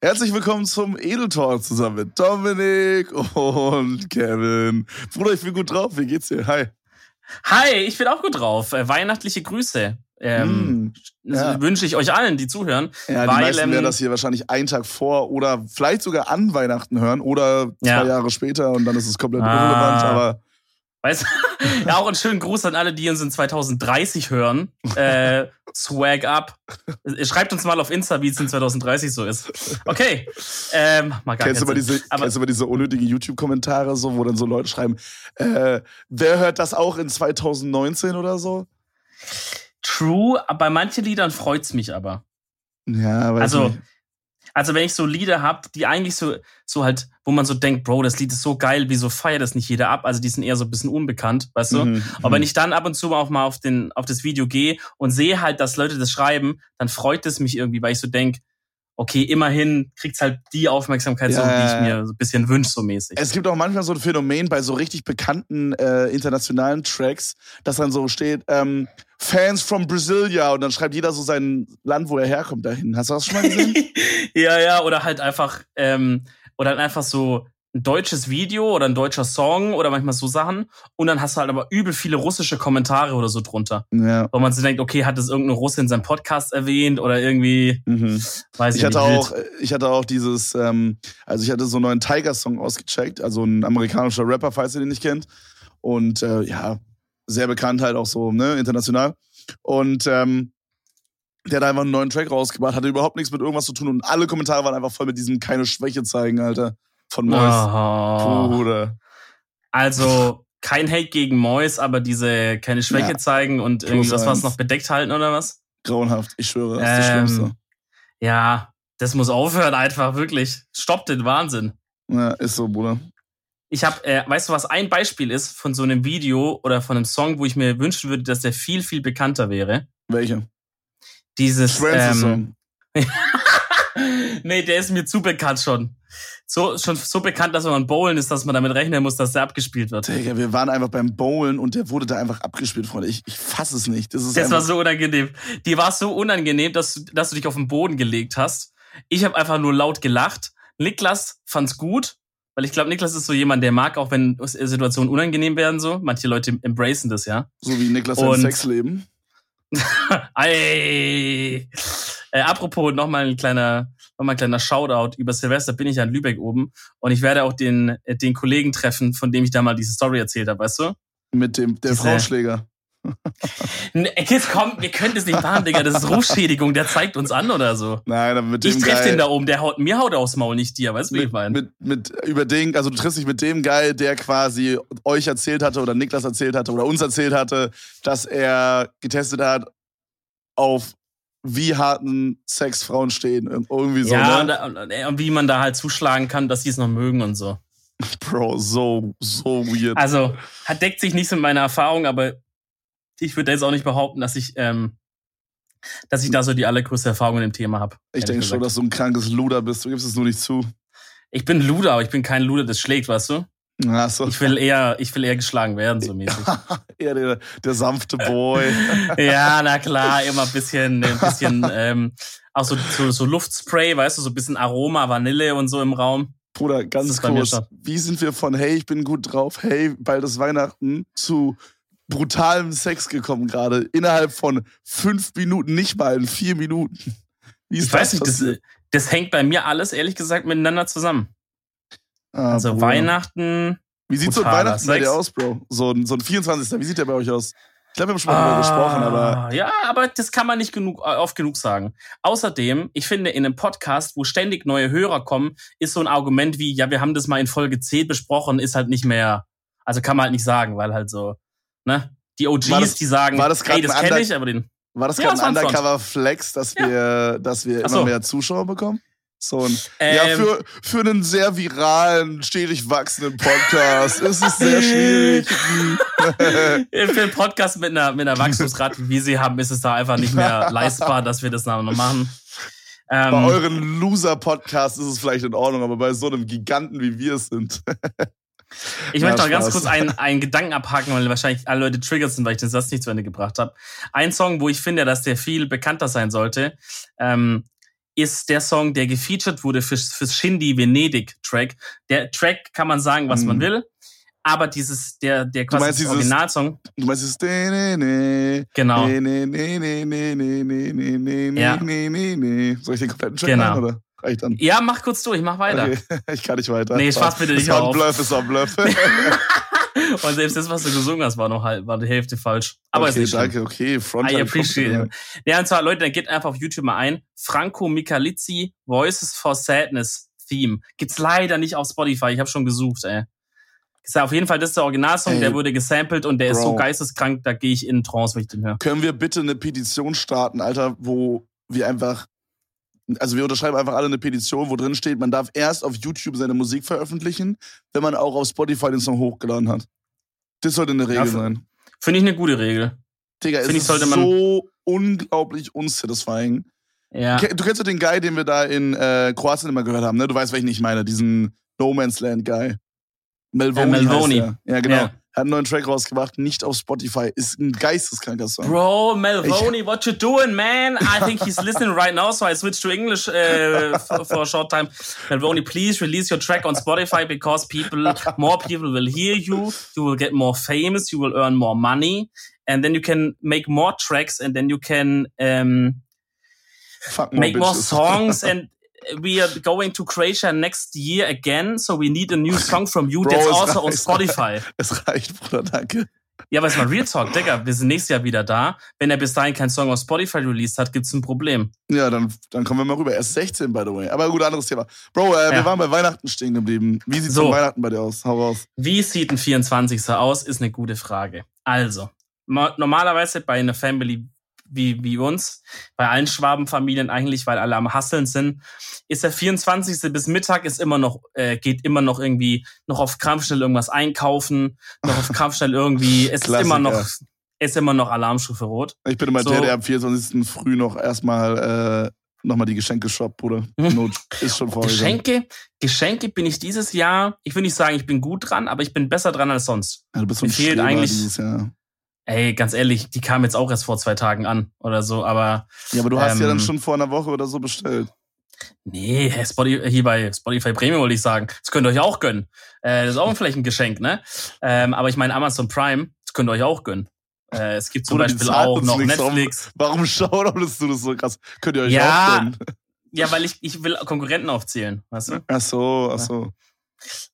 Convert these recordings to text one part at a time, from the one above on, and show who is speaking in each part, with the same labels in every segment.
Speaker 1: Herzlich willkommen zum Edel Talk zusammen mit Dominik und Kevin. Bruder, ich bin gut drauf. Wie geht's dir? Hi.
Speaker 2: Hi, ich bin auch gut drauf. Äh, weihnachtliche Grüße. Ähm,
Speaker 1: Mm, ja.
Speaker 2: Wünsche ich euch allen, die zuhören.
Speaker 1: Ja, die
Speaker 2: weil,
Speaker 1: meisten
Speaker 2: ähm,
Speaker 1: werden das hier wahrscheinlich einen Tag vor oder vielleicht sogar an Weihnachten hören oder zwei
Speaker 2: Ja.
Speaker 1: Jahre später und dann ist es komplett
Speaker 2: Ah.
Speaker 1: irrelevant. Aber
Speaker 2: Weißt, ja, auch einen schönen Gruß an alle, die uns in 2030 hören. Äh, swag up. Schreibt uns mal auf Insta, wie es in 2030 so ist. Okay. Ähm,
Speaker 1: kennst du, mal diese,
Speaker 2: Aber
Speaker 1: kennst du mal diese unnötigen YouTube-Kommentare, so, wo dann so Leute schreiben, äh, wer hört das auch in 2019 oder so?
Speaker 2: true, bei manchen Liedern freut's mich aber.
Speaker 1: Ja, weiß
Speaker 2: Also,
Speaker 1: nicht.
Speaker 2: Also wenn ich so Lieder hab, die eigentlich so, so halt, wo man so denkt, Bro, das Lied ist so geil, wieso feiert das nicht jeder ab? Also die sind eher so ein bisschen unbekannt, weißt du?
Speaker 1: Mhm,
Speaker 2: Aber
Speaker 1: mhm.
Speaker 2: wenn ich dann ab und zu auch mal auf, den, auf das Video gehe und sehe halt, dass Leute das schreiben, dann freut es mich irgendwie, weil ich so denk, okay, immerhin kriegt's halt die Aufmerksamkeit, so,
Speaker 1: Ja,
Speaker 2: die
Speaker 1: ja,
Speaker 2: ich mir so ein bisschen wünsche, so mäßig.
Speaker 1: Es gibt auch manchmal so ein Phänomen bei so richtig bekannten äh, internationalen Tracks, dass dann so steht, ähm, Fans from Brasilia und dann schreibt jeder so sein Land, wo er herkommt, dahin. Hast du das schon mal gesehen?
Speaker 2: ja, ja, oder halt einfach, ähm, oder halt einfach so ein deutsches Video oder ein deutscher Song oder manchmal so Sachen. Und dann hast du halt aber übel viele russische Kommentare oder so drunter.
Speaker 1: ja.
Speaker 2: Wo man so denkt, okay, hat das irgendeine Russe in seinem Podcast erwähnt oder irgendwie,
Speaker 1: Mhm.
Speaker 2: weiß ich,
Speaker 1: Ich hatte
Speaker 2: nicht.
Speaker 1: auch, ich hatte auch dieses, ähm, also ich hatte so einen neuen Tiger-Song ausgecheckt, also ein amerikanischer Rapper, falls ihr den nicht kennt. Und äh, ja, sehr bekannt halt auch so, ne, international. Und ähm, der hat einfach einen neuen Track rausgebracht, hatte überhaupt nichts mit irgendwas zu tun und alle Kommentare waren einfach voll mit diesem keine Schwäche zeigen, Alter. Von Mois.
Speaker 2: Oh.
Speaker 1: Bruder.
Speaker 2: Also kein Hate gegen Mois, aber diese keine Schwäche
Speaker 1: Ja.
Speaker 2: zeigen und irgendwie was was noch bedeckt halten oder was?
Speaker 1: Grauenhaft, ich schwöre, das ist das
Speaker 2: Ähm,
Speaker 1: Schlimmste.
Speaker 2: Ja, das muss aufhören einfach, wirklich. Stoppt den Wahnsinn.
Speaker 1: Ja, ist so, Bruder.
Speaker 2: Ich habe, äh, weißt du, was ein Beispiel ist von so einem Video oder von einem Song, wo ich mir wünschen würde, dass der viel, viel bekannter wäre?
Speaker 1: Welche?
Speaker 2: Dieses. Ähm,
Speaker 1: Song.
Speaker 2: nee, der ist mir zu bekannt schon. So, schon so bekannt, dass wenn man bowlen ist, dass man damit rechnen muss, dass der abgespielt wird.
Speaker 1: Digga, wir waren einfach beim Bowlen und der wurde da einfach abgespielt, Freunde. Ich, ich fass es nicht. Das ist
Speaker 2: Das war so unangenehm. Die war so unangenehm, dass, du- dass du dich auf den Boden gelegt hast. Ich habe einfach nur laut gelacht. Niklas fand's gut, weil ich glaube, Niklas ist so jemand, der mag auch, wenn Situationen unangenehm werden so. Manche Leute embracen das ja.
Speaker 1: so wie Niklas sein
Speaker 2: Und-
Speaker 1: Sexleben.
Speaker 2: Ey. Äh, apropos nochmal ein kleiner, noch mal ein kleiner Shoutout. Über Silvester bin ich ja in Lübeck oben und ich werde auch den, äh, den Kollegen treffen, von dem ich da mal diese Story erzählt habe, weißt du?
Speaker 1: Mit dem, der
Speaker 2: Diese-
Speaker 1: Frauschläger.
Speaker 2: N- Jetzt komm, wir können das nicht machen, Digga. Das ist Rufschädigung, der zeigt uns an oder so.
Speaker 1: Nein, aber mit dem
Speaker 2: Ich treffe den da oben, der haut mir haut aufs Maul, nicht dir, weißt du, wie ich
Speaker 1: mit,
Speaker 2: meine?
Speaker 1: mit, mit, über den, also du triffst dich mit dem Guy, der quasi euch erzählt hatte oder Niklas erzählt hatte oder uns erzählt hatte, dass er getestet hat auf wie harten Sex Frauen stehen. Ir- Irgendwie so,
Speaker 2: ja, und,
Speaker 1: ne?
Speaker 2: und, äh, und wie man da halt zuschlagen kann, dass sie es noch mögen und so.
Speaker 1: Bro, so, so weird.
Speaker 2: Also, hat deckt sich nicht mit meiner Erfahrung, aber ich würde jetzt auch nicht behaupten, dass ich, ähm, dass ich da so die allergrößte Erfahrung in dem Thema habe.
Speaker 1: ich denke schon, dass du ein krankes Luder bist. Du gibst es nur nicht zu.
Speaker 2: Ich bin Luder, aber ich bin kein Luder, das schlägt, weißt du?
Speaker 1: Ach so.
Speaker 2: Ich will eher, ich will eher geschlagen werden, so mäßig.
Speaker 1: Eher der, der sanfte Boy.
Speaker 2: ja, na klar, immer ein bisschen, ein bisschen, ähm, auch so, so, so Luftspray, weißt du, so ein bisschen Aroma, Vanille und so im Raum.
Speaker 1: Bruder, ganz kurz. Wie sind wir von hey, ich bin gut drauf, hey, bald ist Weihnachten zu brutalem Sex gekommen gerade? Innerhalb von fünf Minuten, nicht mal in vier Minuten.
Speaker 2: Ich weiß nicht, das, das hängt bei mir alles ehrlich gesagt miteinander zusammen.
Speaker 1: Ah,
Speaker 2: Also
Speaker 1: Bruder.
Speaker 2: Weihnachten.
Speaker 1: Wie sieht so ein Weihnachten bei dir aus, Bro? So ein, so ein 24. Wie sieht der bei euch aus? Ich glaube, wir haben schon mal darüber gesprochen, aber
Speaker 2: Ah, Ja, aber das kann man nicht genug, äh, oft genug sagen. Außerdem, ich finde, in einem Podcast, wo ständig neue Hörer kommen, ist so ein Argument wie, ja, wir haben das mal in Folge 10 besprochen, ist halt nicht mehr, also kann man halt nicht sagen, weil halt so, ne? Die OGs,
Speaker 1: War das-
Speaker 2: die sagen,
Speaker 1: war das
Speaker 2: hey, das kenne ich, aber den.
Speaker 1: war das
Speaker 2: Ja,
Speaker 1: gerade
Speaker 2: es
Speaker 1: ein. Undercover-Flex, dass wir, dass wir immer
Speaker 2: so.
Speaker 1: mehr Zuschauer bekommen? So ein, ja,
Speaker 2: Ähm,
Speaker 1: für, für einen sehr viralen, stetig wachsenden Podcast ist es sehr schwierig.
Speaker 2: Für einen Podcast mit einer, mit einer Wachstumsrate, wie sie haben, ist es da einfach nicht mehr leistbar, dass wir das noch machen.
Speaker 1: Bei
Speaker 2: Ähm,
Speaker 1: euren Loser-Podcasts ist es vielleicht in Ordnung, aber bei so einem Giganten wie wir es sind.
Speaker 2: Ich möchte noch ganz kurz einen, einen Gedanken abhaken, weil wahrscheinlich alle Leute triggert sind, weil ich den Satz nicht zu Ende gebracht habe. Ein Song, wo ich finde, dass der viel bekannter sein sollte. Ähm, ist der Song, der gefeatured wurde fürs, fürs Shindy Venedig Track. Der Track kann man sagen, was
Speaker 1: mhm.
Speaker 2: man will, aber dieses, der, der quasi
Speaker 1: du
Speaker 2: Originalsong.
Speaker 1: Du meinst es.
Speaker 2: Genau. Ja.
Speaker 1: Soll ich den kompletten Track
Speaker 2: genau.
Speaker 1: Rein, oder? Dann.
Speaker 2: Ja, mach kurz durch, mach weiter.
Speaker 1: Okay. Ich kann nicht weiter.
Speaker 2: Nee, Spaß bitte nicht.
Speaker 1: Das war ein Bluff, ist ein Bluff.
Speaker 2: Und selbst das, was du gesungen hast, war noch halb, war die Hälfte falsch. Aber ist
Speaker 1: okay,
Speaker 2: nicht schlimm.
Speaker 1: danke, okay. Front
Speaker 2: I appreciate it. Ja, und zwar, Leute, dann geht einfach auf YouTube mal ein. Franco Michalizzi, Voices for Sadness Theme. Gibt's leider nicht auf Spotify. Ich habe schon gesucht, ey. Ist ja auf jeden Fall, das ist der Originalsong,
Speaker 1: Ey,
Speaker 2: der wurde gesampelt und der ist so
Speaker 1: Bro.
Speaker 2: geisteskrank, da gehe ich in Trance, wenn ich den höre.
Speaker 1: Können wir bitte eine Petition starten, Alter, wo wir einfach, also wir unterschreiben einfach alle eine Petition, wo drin steht, man darf erst auf YouTube seine Musik veröffentlichen, wenn man auch auf Spotify den Song hochgeladen hat. Das sollte eine Regel
Speaker 2: Ja,
Speaker 1: sein.
Speaker 2: Finde ich eine gute Regel.
Speaker 1: Digga, es
Speaker 2: Finde ich,
Speaker 1: ist
Speaker 2: sollte man-
Speaker 1: so unglaublich unsatisfying.
Speaker 2: Ja.
Speaker 1: Du kennst doch den Guy, den wir da in äh, Kroatien immer gehört haben, ne? Du weißt, welchen ich meine, diesen No Man's Land Guy. Melvoni.
Speaker 2: Äh, Melvoni.
Speaker 1: Heißt er. Ja, genau.
Speaker 2: Ja.
Speaker 1: Hat einen neuen Track rausgebracht, nicht auf Spotify. Ist ein geisteskranker Song.
Speaker 2: Bro, Melvoni, what you doing, man? I think he's listening right now, so I switched to English uh, for, for a short time. Melvoni, please release your track on Spotify because people, more people will hear you. You will get more famous. You will earn more money, and then you can make more tracks, and then you can um,
Speaker 1: Fuck
Speaker 2: make more songs. And we are going to Croatia next year again, so we need a new song from you
Speaker 1: Bro,
Speaker 2: that's also on
Speaker 1: reicht.
Speaker 2: Spotify.
Speaker 1: Es reicht, Bruder, danke.
Speaker 2: Ja, aber es mal Real Talk, Digga. Wir sind nächstes Jahr wieder da. Wenn er bis dahin keinen Song auf Spotify released hat, gibt's ein Problem.
Speaker 1: Ja, dann, dann kommen wir mal rüber. Er ist 16, by the way. Aber gut, anderes Thema. Bro, äh, wir
Speaker 2: Ja.
Speaker 1: waren bei Weihnachten stehen geblieben. Wie sieht's
Speaker 2: So.
Speaker 1: Weihnachten bei dir aus? Hau raus.
Speaker 2: Wie sieht ein 24. aus, ist eine gute Frage. Also, ma- normalerweise bei einer Family wie, wie uns, bei allen Schwabenfamilien eigentlich, weil alle am Hasseln sind, ist der 24. bis Mittag ist immer noch, äh, geht immer noch irgendwie noch auf Krampf schnell irgendwas einkaufen, noch auf Krampf schnell irgendwie, es ist immer noch, ist immer noch Alarmstufe rot.
Speaker 1: Ich bin immer
Speaker 2: So.
Speaker 1: der, der am 24. früh noch erstmal äh, nochmal die Geschenke shoppt, Bruder. Ist schon vorgegangen.
Speaker 2: Geschenke, Geschenke bin ich dieses Jahr, ich will nicht sagen, ich bin gut dran, aber ich bin besser dran als sonst.
Speaker 1: Ja, du bist so ein
Speaker 2: Mir fehlt
Speaker 1: Streber
Speaker 2: eigentlich-
Speaker 1: dieses Jahr.
Speaker 2: Ey, ganz ehrlich, die kam jetzt auch erst vor zwei Tagen an oder so, aber
Speaker 1: Ja, aber du hast ja dann
Speaker 2: Ähm,
Speaker 1: schon vor einer Woche oder so bestellt.
Speaker 2: nee, Spotify, hier bei Spotify Premium wollte ich sagen, das könnt ihr euch auch gönnen. Äh, das ist auch vielleicht ein Geschenk, ne? Ähm, aber ich meine Amazon Prime, das könnt ihr euch auch gönnen. Äh, es gibt zum Beispiel auch noch
Speaker 1: nichts, warum-
Speaker 2: Netflix.
Speaker 1: Warum shoutoutest du das so krass? Könnt ihr euch
Speaker 2: Ja.
Speaker 1: auch gönnen?
Speaker 2: Ja, weil ich, ich will Konkurrenten aufzählen, weißt du?
Speaker 1: Ach so, ach so.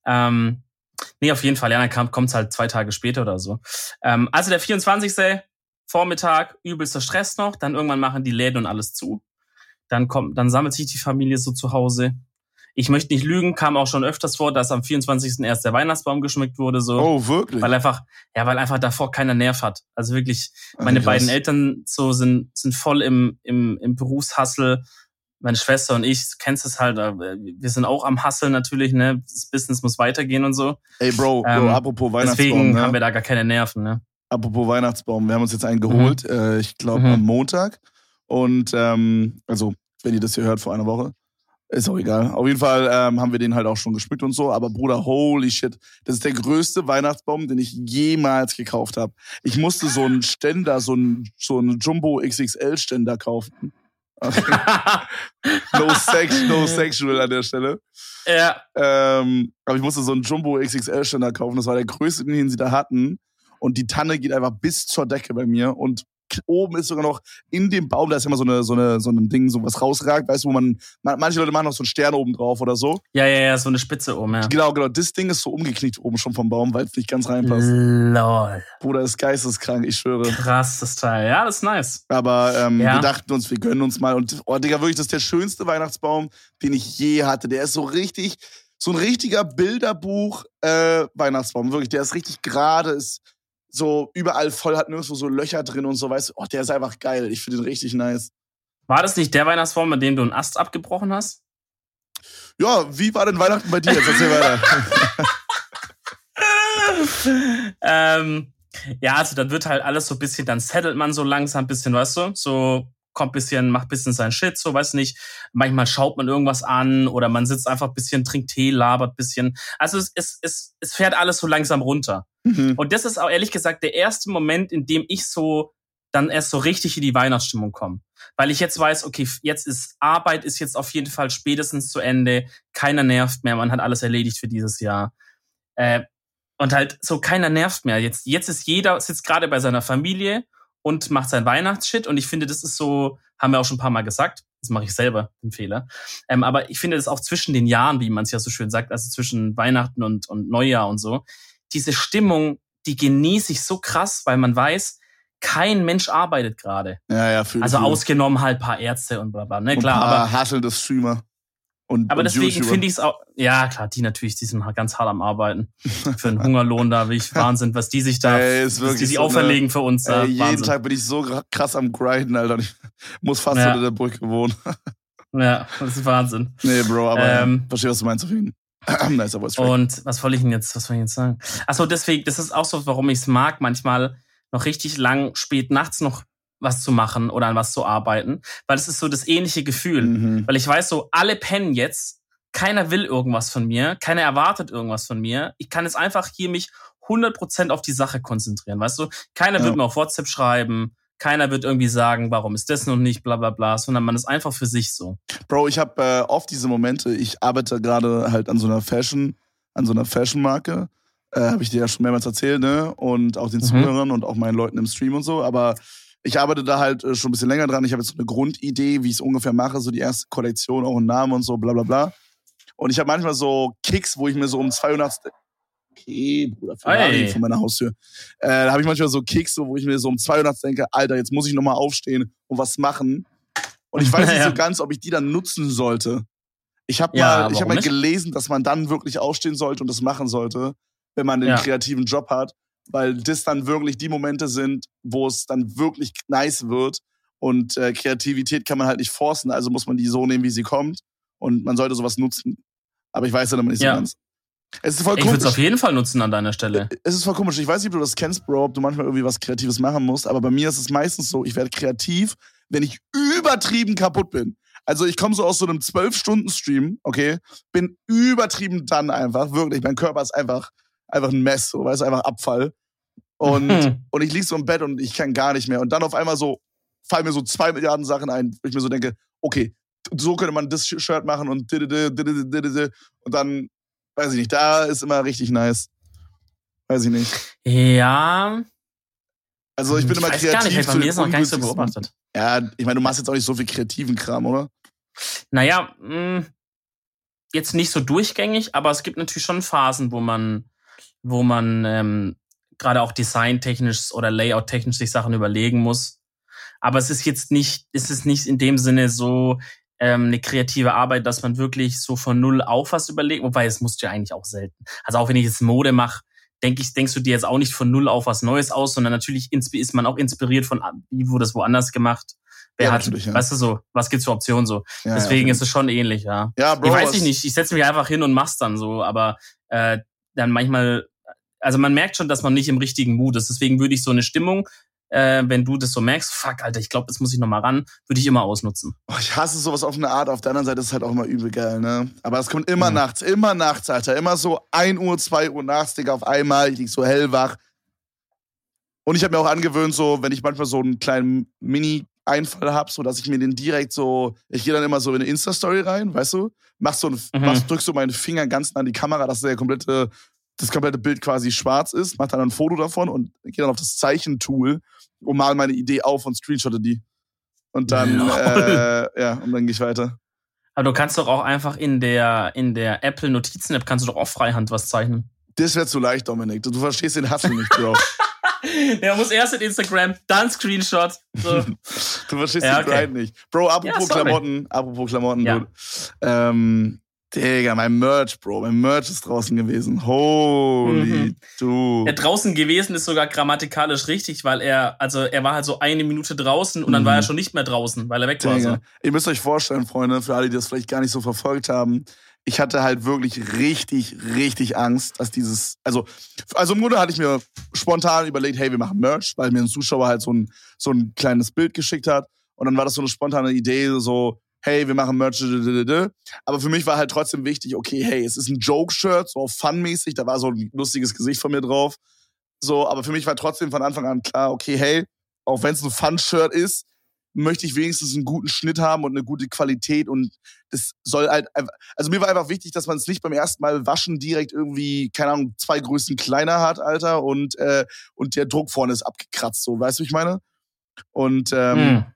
Speaker 2: Ähm, nee, auf jeden Fall. Ja, dann kam, kommt's halt zwei Tage später oder so. Ähm, also der 24. Vormittag, übelster Stress noch. Dann irgendwann machen die Läden und alles zu. Dann kommt, dann sammelt sich die Familie so zu Hause. Ich möchte nicht lügen, kam auch schon öfters vor, dass am 24. erst der Weihnachtsbaum geschmückt wurde, so.
Speaker 1: Oh, wirklich?
Speaker 2: Weil einfach, ja, weil einfach davor keiner Nerv hat. Also wirklich, meine
Speaker 1: Krass.
Speaker 2: beiden Eltern so sind, sind voll im, im, im Berufshassel. Meine Schwester und ich, kennst es halt, äh, wir sind auch am Hasseln natürlich, ne? Das Business muss weitergehen und so.
Speaker 1: Ey, Bro, Bro
Speaker 2: Ähm,
Speaker 1: apropos Weihnachtsbaum.
Speaker 2: Deswegen
Speaker 1: ne?
Speaker 2: haben wir da gar keine Nerven, ne?
Speaker 1: Apropos Weihnachtsbaum, wir haben uns jetzt einen geholt, äh, ich glaube
Speaker 2: Mhm.
Speaker 1: am Montag. Und ähm, also, wenn ihr das hier hört vor einer Woche, ist auch egal. Auf jeden Fall ähm, haben wir den halt auch schon geschmückt und so. Aber Bruder, holy shit, das ist der größte Weihnachtsbaum, den ich jemals gekauft habe. Ich musste so einen Ständer, so einen, so einen Jumbo XXL Ständer kaufen. No, sex, no sexual an der Stelle.
Speaker 2: ja,
Speaker 1: Ähm, aber ich musste so einen Jumbo XXL Ständer kaufen. Das war der größte, den sie da hatten. Und die Tanne geht einfach bis zur Decke bei mir. Und oben ist sogar noch in dem Baum, da ist immer so eine, so eine, so ein Ding, so was rausragt, weißt du, wo man, man- manche Leute machen noch so einen Stern oben drauf oder so.
Speaker 2: ja, ja, ja, so eine Spitze oben, ja.
Speaker 1: Genau, genau. Das Ding ist so umgeknickt oben schon vom Baum, weil es nicht ganz reinpasst.
Speaker 2: Lol.
Speaker 1: Bruder ist geisteskrank, ich schwöre.
Speaker 2: Krasses Teil. Ja, das ist nice.
Speaker 1: Aber ähm,
Speaker 2: Ja.
Speaker 1: wir dachten uns, wir gönnen uns mal. Und oh, Digga, wirklich, das ist der schönste Weihnachtsbaum, den ich je hatte. Der ist so richtig, so ein richtiger Bilderbuch äh, Weihnachtsbaum. Wirklich, der ist richtig gerade, ist so überall voll, hat nirgendwo so Löcher drin und so, weißt du. Oh, der ist einfach geil. Ich finde den richtig nice.
Speaker 2: War das nicht der Weihnachtsbaum, mit dem du einen Ast abgebrochen hast?
Speaker 1: Ja, wie war denn Weihnachten bei dir? Jetzt erzähl weiter.
Speaker 2: ähm, ja, also dann wird halt alles so ein bisschen, dann settelt man so langsam ein bisschen, weißt du? So kommt ein bisschen, macht ein bisschen sein Shit, so weiß nicht. Manchmal schaut man irgendwas an oder man sitzt einfach ein bisschen, trinkt Tee, labert ein bisschen. Also es, es, es, es fährt alles so langsam runter.
Speaker 1: Mhm.
Speaker 2: Und das ist auch ehrlich gesagt der erste Moment, in dem ich so dann erst so richtig in die Weihnachtsstimmung kommen. Weil ich jetzt weiß, okay, jetzt ist Arbeit ist jetzt auf jeden Fall spätestens zu Ende, keiner nervt mehr, man hat alles erledigt für dieses Jahr. Äh, und halt so keiner nervt mehr. Jetzt, jetzt ist jeder, sitzt gerade bei seiner Familie und macht sein Weihnachtsshit. Und ich finde, das ist so, haben wir auch schon ein paar Mal gesagt. Das mache ich selber, den Fehler. Ähm, aber ich finde das auch zwischen den Jahren, wie man es ja so schön sagt, also zwischen Weihnachten und, und Neujahr und so, diese Stimmung, die genieße ich so krass, weil man weiß, kein Mensch arbeitet gerade.
Speaker 1: Ja, ja, für
Speaker 2: Also ausgenommen halt paar Ärzte und bla bla. Ne, klar,
Speaker 1: ein paar
Speaker 2: aber
Speaker 1: hasselnde Streamer. Und,
Speaker 2: aber
Speaker 1: und
Speaker 2: deswegen finde ich es auch, ja klar, die natürlich, die sind ganz hart am Arbeiten. Für einen Hungerlohn da, wie ich Wahnsinn, was die sich da,
Speaker 1: Ey,
Speaker 2: was die sich
Speaker 1: so eine-
Speaker 2: auferlegen für uns.
Speaker 1: Ey,
Speaker 2: äh,
Speaker 1: jeden
Speaker 2: Wahnsinn.
Speaker 1: Tag bin ich so krass am Grinden, Alter. Ich muss fast
Speaker 2: Ja.
Speaker 1: unter der Brücke wohnen.
Speaker 2: Ja, das ist Wahnsinn.
Speaker 1: Nee, Bro, aber
Speaker 2: Ähm,
Speaker 1: verstehe, was du meinst auf jeden nice, aber
Speaker 2: Und was wollte ich denn jetzt, was wollte ich jetzt sagen? Achso, deswegen, das ist auch so, warum ich es mag, manchmal noch richtig lang, spät nachts noch was zu machen oder an was zu arbeiten, weil es ist so das ähnliche Gefühl.
Speaker 1: Mhm.
Speaker 2: Weil ich weiß so, alle pennen jetzt, keiner will irgendwas von mir, keiner erwartet irgendwas von mir. Ich kann jetzt einfach hier mich 100% auf die Sache konzentrieren, weißt du? Keiner
Speaker 1: Ja.
Speaker 2: wird mir auf WhatsApp schreiben, keiner wird irgendwie sagen, warum ist das noch nicht, bla bla bla, sondern man ist einfach für sich so.
Speaker 1: Bro, ich habe äh, oft diese Momente, ich arbeite gerade halt an so einer Fashion, an so einer Fashion-Marke. Äh, habe ich dir ja schon mehrmals erzählt, ne? Und auch den
Speaker 2: Mhm.
Speaker 1: Zuhörern und auch meinen Leuten im Stream und so. Aber ich arbeite da halt äh, schon ein bisschen länger dran. Ich habe jetzt so eine Grundidee, wie ich es ungefähr mache, so die erste Kollektion, auch einen Namen und so, bla bla bla. Und ich habe manchmal so Kicks, wo ich mir so um 200. Okay, Bruder, Ferrari von meiner Haustür. Äh, da habe ich manchmal so Kicks, so, wo ich mir so um 200 denke, Alter, jetzt muss ich nochmal aufstehen und was machen. Und ich weiß nicht
Speaker 2: Ja.
Speaker 1: so ganz, ob ich die dann nutzen sollte. Ich habe
Speaker 2: Ja,
Speaker 1: mal, ich hab mal
Speaker 2: nicht?
Speaker 1: gelesen, dass man dann wirklich aufstehen sollte und das machen sollte, wenn man den
Speaker 2: Ja.
Speaker 1: kreativen Job hat, weil das dann wirklich die Momente sind, wo es dann wirklich nice wird und äh, Kreativität kann man halt nicht forcen, also muss man die so nehmen, wie sie kommt und man sollte sowas nutzen. Aber ich weiß ja immer nicht
Speaker 2: Ja.
Speaker 1: so ganz. Es ist voll
Speaker 2: Ich würde es auf jeden Fall nutzen an deiner Stelle.
Speaker 1: Es ist voll komisch. Ich weiß nicht, ob du das kennst, Bro, ob du manchmal irgendwie was Kreatives machen musst, aber bei mir ist es meistens so, ich werde kreativ, wenn ich übertrieben kaputt bin. Also ich komme so aus so einem 12-Stunden-Stream, okay, bin übertrieben dann einfach, wirklich. Mein Körper ist einfach, einfach ein Mess, so, weißt du, einfach Abfall. Und, und ich lieg so im Bett und ich kann gar nicht mehr. Und dann auf einmal so fallen mir so zwei Milliarden Sachen ein, wo ich mir so denke, okay, so könnte man das Shirt machen und und dann, weiß ich nicht, da ist immer richtig nice. Weiß ich nicht.
Speaker 2: Ja.
Speaker 1: Also ich bin immer
Speaker 2: weiß
Speaker 1: kreativ.
Speaker 2: gar nicht,
Speaker 1: zu
Speaker 2: bei mir ist noch gar nicht so beobachtet.
Speaker 1: Ja, ich meine, du machst jetzt auch nicht so viel kreativen Kram, oder?
Speaker 2: Naja, mh, jetzt nicht so durchgängig, aber es gibt natürlich schon Phasen, wo man, wo man ähm, gerade auch designtechnisch oder layouttechnisch sich Sachen überlegen muss. Aber es ist jetzt nicht, es ist nicht in dem Sinne so ähm, eine kreative Arbeit, dass man wirklich so von null auf was überlegt. Wobei, es musst du ja eigentlich auch selten. Also auch wenn ich jetzt Mode mache, denke ich, denkst du dir jetzt auch nicht von null auf was Neues aus, sondern natürlich ist man auch inspiriert von, wie wurde das woanders gemacht. Wer
Speaker 1: Ja,
Speaker 2: hat,
Speaker 1: ja.
Speaker 2: weißt du so, was gibt's für Optionen so?
Speaker 1: Ja,
Speaker 2: Deswegen ist es schon ähnlich, ja.
Speaker 1: Ja, Bro.
Speaker 2: ich weiß ich nicht, ich setze mich einfach hin und mach's dann so, aber äh, dann manchmal, also man merkt schon, dass man nicht im richtigen Mut ist. Deswegen würde ich so eine Stimmung, äh, wenn du das so merkst, fuck, Alter, ich glaube, das muss ich noch mal ran, würde ich immer ausnutzen.
Speaker 1: Oh, ich hasse sowas auf eine Art. Auf der anderen Seite ist es halt auch immer übel geil, ne? Aber es kommt immer
Speaker 2: Mhm.
Speaker 1: nachts, immer nachts, Alter. Immer so 1 Uhr, 2 Uhr nachts, Digga, auf einmal. Ich lieg so hellwach. Und ich habe mir auch angewöhnt, so, wenn ich manchmal so einen kleinen Mini-Einfall hab, so dass ich mir den direkt so, ich gehe dann immer so in eine Insta-Story rein, weißt du? Mach so ein,
Speaker 2: Mhm.
Speaker 1: mach, drückst so meinen Finger ganz nah an die Kamera, dass der komplette, das komplette Bild quasi schwarz ist, mach dann ein Foto davon und gehe dann auf das Zeichentool und mal meine Idee auf und screenshotte die. Und dann, äh, ja, und dann gehe ich weiter.
Speaker 2: Aber du kannst doch auch einfach in der, in der Apple Notizen-App kannst du doch auch freihand was zeichnen.
Speaker 1: Das wäre zu leicht, Dominik. Du, du verstehst den Hustle nicht, Bro.
Speaker 2: Der muss erst in Instagram, dann Screenshot. So.
Speaker 1: Du verstehst
Speaker 2: Ja,
Speaker 1: den
Speaker 2: okay.
Speaker 1: Grind nicht. Bro, apropos
Speaker 2: Ja.
Speaker 1: Klamotten, apropos Klamotten,
Speaker 2: Ja.
Speaker 1: Dude. Ähm, Digga, mein Merch, Bro. Mein Merch ist draußen gewesen. Holy
Speaker 2: Mhm.
Speaker 1: du.
Speaker 2: Er draußen gewesen ist sogar grammatikalisch richtig, weil er, also er war halt so eine Minute draußen und dann
Speaker 1: Mhm.
Speaker 2: war er schon nicht mehr draußen, weil er weg war. So.
Speaker 1: Digga. Ihr müsst euch vorstellen, Freunde, für alle, die das vielleicht gar nicht so verfolgt haben, ich hatte halt wirklich richtig, richtig Angst, dass dieses, also, also im Grunde hatte ich mir spontan überlegt, hey, wir machen Merch, weil mir ein Zuschauer halt so ein, so ein kleines Bild geschickt hat. Und dann war das so eine spontane Idee, so, hey, wir machen Merch, aber für mich war halt trotzdem wichtig, okay, hey, es ist ein Joke-Shirt, so funmäßig, da war so ein lustiges Gesicht von mir drauf. So, aber für mich war trotzdem von Anfang an klar, okay, hey, auch wenn es ein Fun-Shirt ist, möchte ich wenigstens einen guten Schnitt haben und eine gute Qualität und das soll halt einfach, also mir war einfach wichtig, dass man es nicht beim ersten Mal waschen direkt irgendwie, keine Ahnung, zwei Größen kleiner hat, Alter, und, äh, und der Druck vorne ist abgekratzt, so, weißt du, wie ich meine? Und, ähm,
Speaker 2: Hm.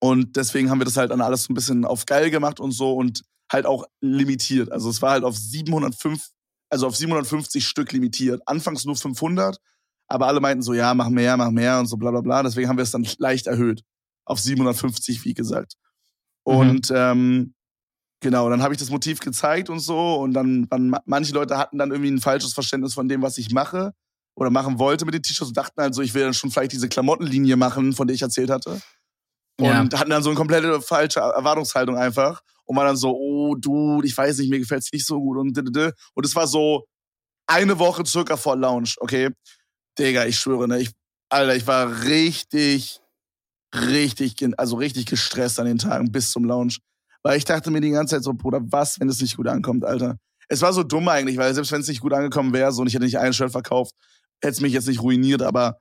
Speaker 1: Und deswegen haben wir das halt dann alles so ein bisschen auf geil gemacht und so und halt auch limitiert. Also es war halt auf 705, also auf 750 Stück limitiert. Anfangs nur 500, aber alle meinten so, ja, mach mehr, mach mehr und so bla bla bla. Deswegen haben wir es dann leicht erhöht auf 750, wie gesagt. Und ähm, genau, dann habe ich das Motiv gezeigt und so und dann, dann manche Leute hatten dann irgendwie ein falsches Verständnis von dem, was ich mache oder machen wollte mit den T-Shirts und dachten halt so, ich will dann schon vielleicht diese Klamottenlinie machen, von der ich erzählt hatte. Und
Speaker 2: Ja.
Speaker 1: hatten dann so eine komplette falsche Erwartungshaltung einfach und war dann so, oh du, ich weiß nicht, mir gefällt's nicht so gut und und es war so eine Woche circa vor Launch, okay? Digga, ich schwöre, ne, ich, Alter, ich war richtig, richtig, also richtig gestresst an den Tagen bis zum Launch. Weil ich dachte mir die ganze Zeit so, Bruder, was, wenn es nicht gut ankommt, Alter? Es war so dumm eigentlich, weil selbst wenn es nicht gut angekommen wäre, so und ich hätte nicht ein Shirt verkauft, hätte es mich jetzt nicht ruiniert, aber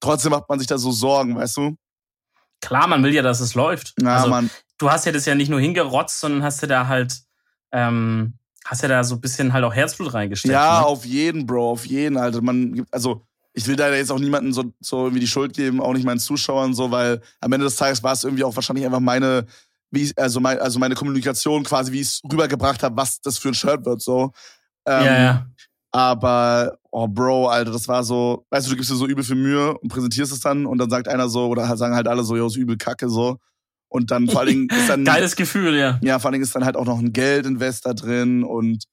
Speaker 1: trotzdem macht man sich da so Sorgen, weißt du?
Speaker 2: Klar, man will ja, dass es läuft.
Speaker 1: Na,
Speaker 2: also,
Speaker 1: Mann.
Speaker 2: du hast ja das ja nicht nur hingerotzt, sondern hast ja da halt, ähm, hast ja da so ein bisschen halt auch Herzblut reingesteckt.
Speaker 1: Ja,
Speaker 2: ne?
Speaker 1: auf jeden, Bro, auf jeden, Alter. Man gibt, also, ich will da jetzt auch niemanden so, so irgendwie die Schuld geben, auch nicht meinen Zuschauern so, weil am Ende des Tages war es irgendwie auch wahrscheinlich einfach meine, wie ich, also, mein, also meine Kommunikation quasi, wie ich es rübergebracht habe, was das für ein Shirt wird, so. Ähm,
Speaker 2: ja, ja.
Speaker 1: Aber, oh Bro, Alter, das war so, weißt du, du gibst dir so übel viel Mühe und präsentierst es dann und dann sagt einer so, oder halt sagen halt alle so, ja, ist übel kacke so. Und dann vor allen Dingen ist dann.
Speaker 2: Geiles Gefühl, ja.
Speaker 1: Ja, vor allen Dingen ist dann halt auch noch ein Geldinvest da drin und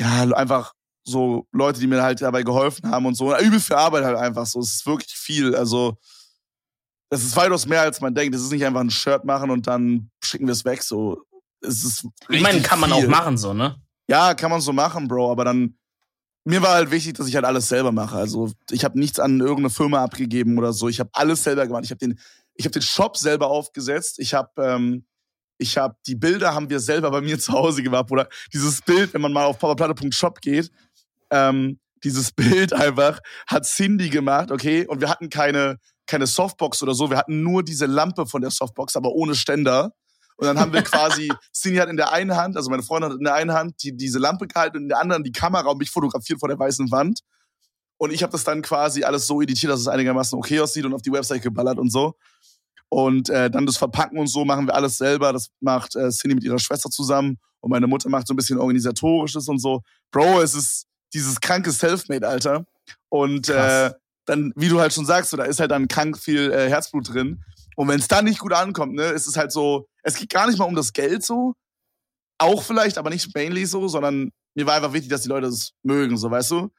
Speaker 1: ja, einfach so Leute, die mir halt dabei geholfen haben und so. Übel für Arbeit halt einfach so. Es ist wirklich viel. Also, das ist weitaus mehr, als man denkt. Es ist nicht einfach ein Shirt machen und dann schicken wir es weg. So, es ist
Speaker 2: Ich meine, kann man
Speaker 1: viel.
Speaker 2: auch machen, so, ne?
Speaker 1: Ja, kann man so machen, Bro, aber dann mir war halt wichtig, dass ich halt alles selber mache. Also ich habe nichts an irgendeine Firma abgegeben oder so. Ich habe alles selber gemacht. Ich habe den, ich habe den Shop selber aufgesetzt. Ich habe, ähm, ich habe die Bilder haben wir selber bei mir zu Hause gemacht, oder dieses Bild, wenn man mal auf papaplatte.shop geht, ähm, dieses Bild einfach hat Cindy gemacht, okay, und wir hatten keine keine Softbox oder so. Wir hatten nur diese Lampe von der Softbox, aber ohne Ständer. Und dann haben wir quasi, Cindy hat in der einen Hand, also meine Freundin hat in der einen Hand die, diese Lampe gehalten und in der anderen die Kamera und mich fotografiert vor der weißen Wand. Und ich habe das dann quasi alles so editiert, dass es einigermaßen okay aussieht und auf die Website geballert und so. Und äh, dann das Verpacken und so machen wir alles selber. Das macht äh, Cindy mit ihrer Schwester zusammen. Und meine Mutter macht so ein bisschen organisatorisches und so. Bro, es ist dieses kranke Selfmade, Alter. Und äh, dann, wie du halt schon sagst, so, da ist halt dann krank viel äh, Herzblut drin. Und wenn es dann nicht gut ankommt, ne, ist es halt so, es geht gar nicht mal um das Geld so. Auch vielleicht, aber nicht mainly so, sondern mir war einfach wichtig, dass die Leute es mögen, so, weißt du?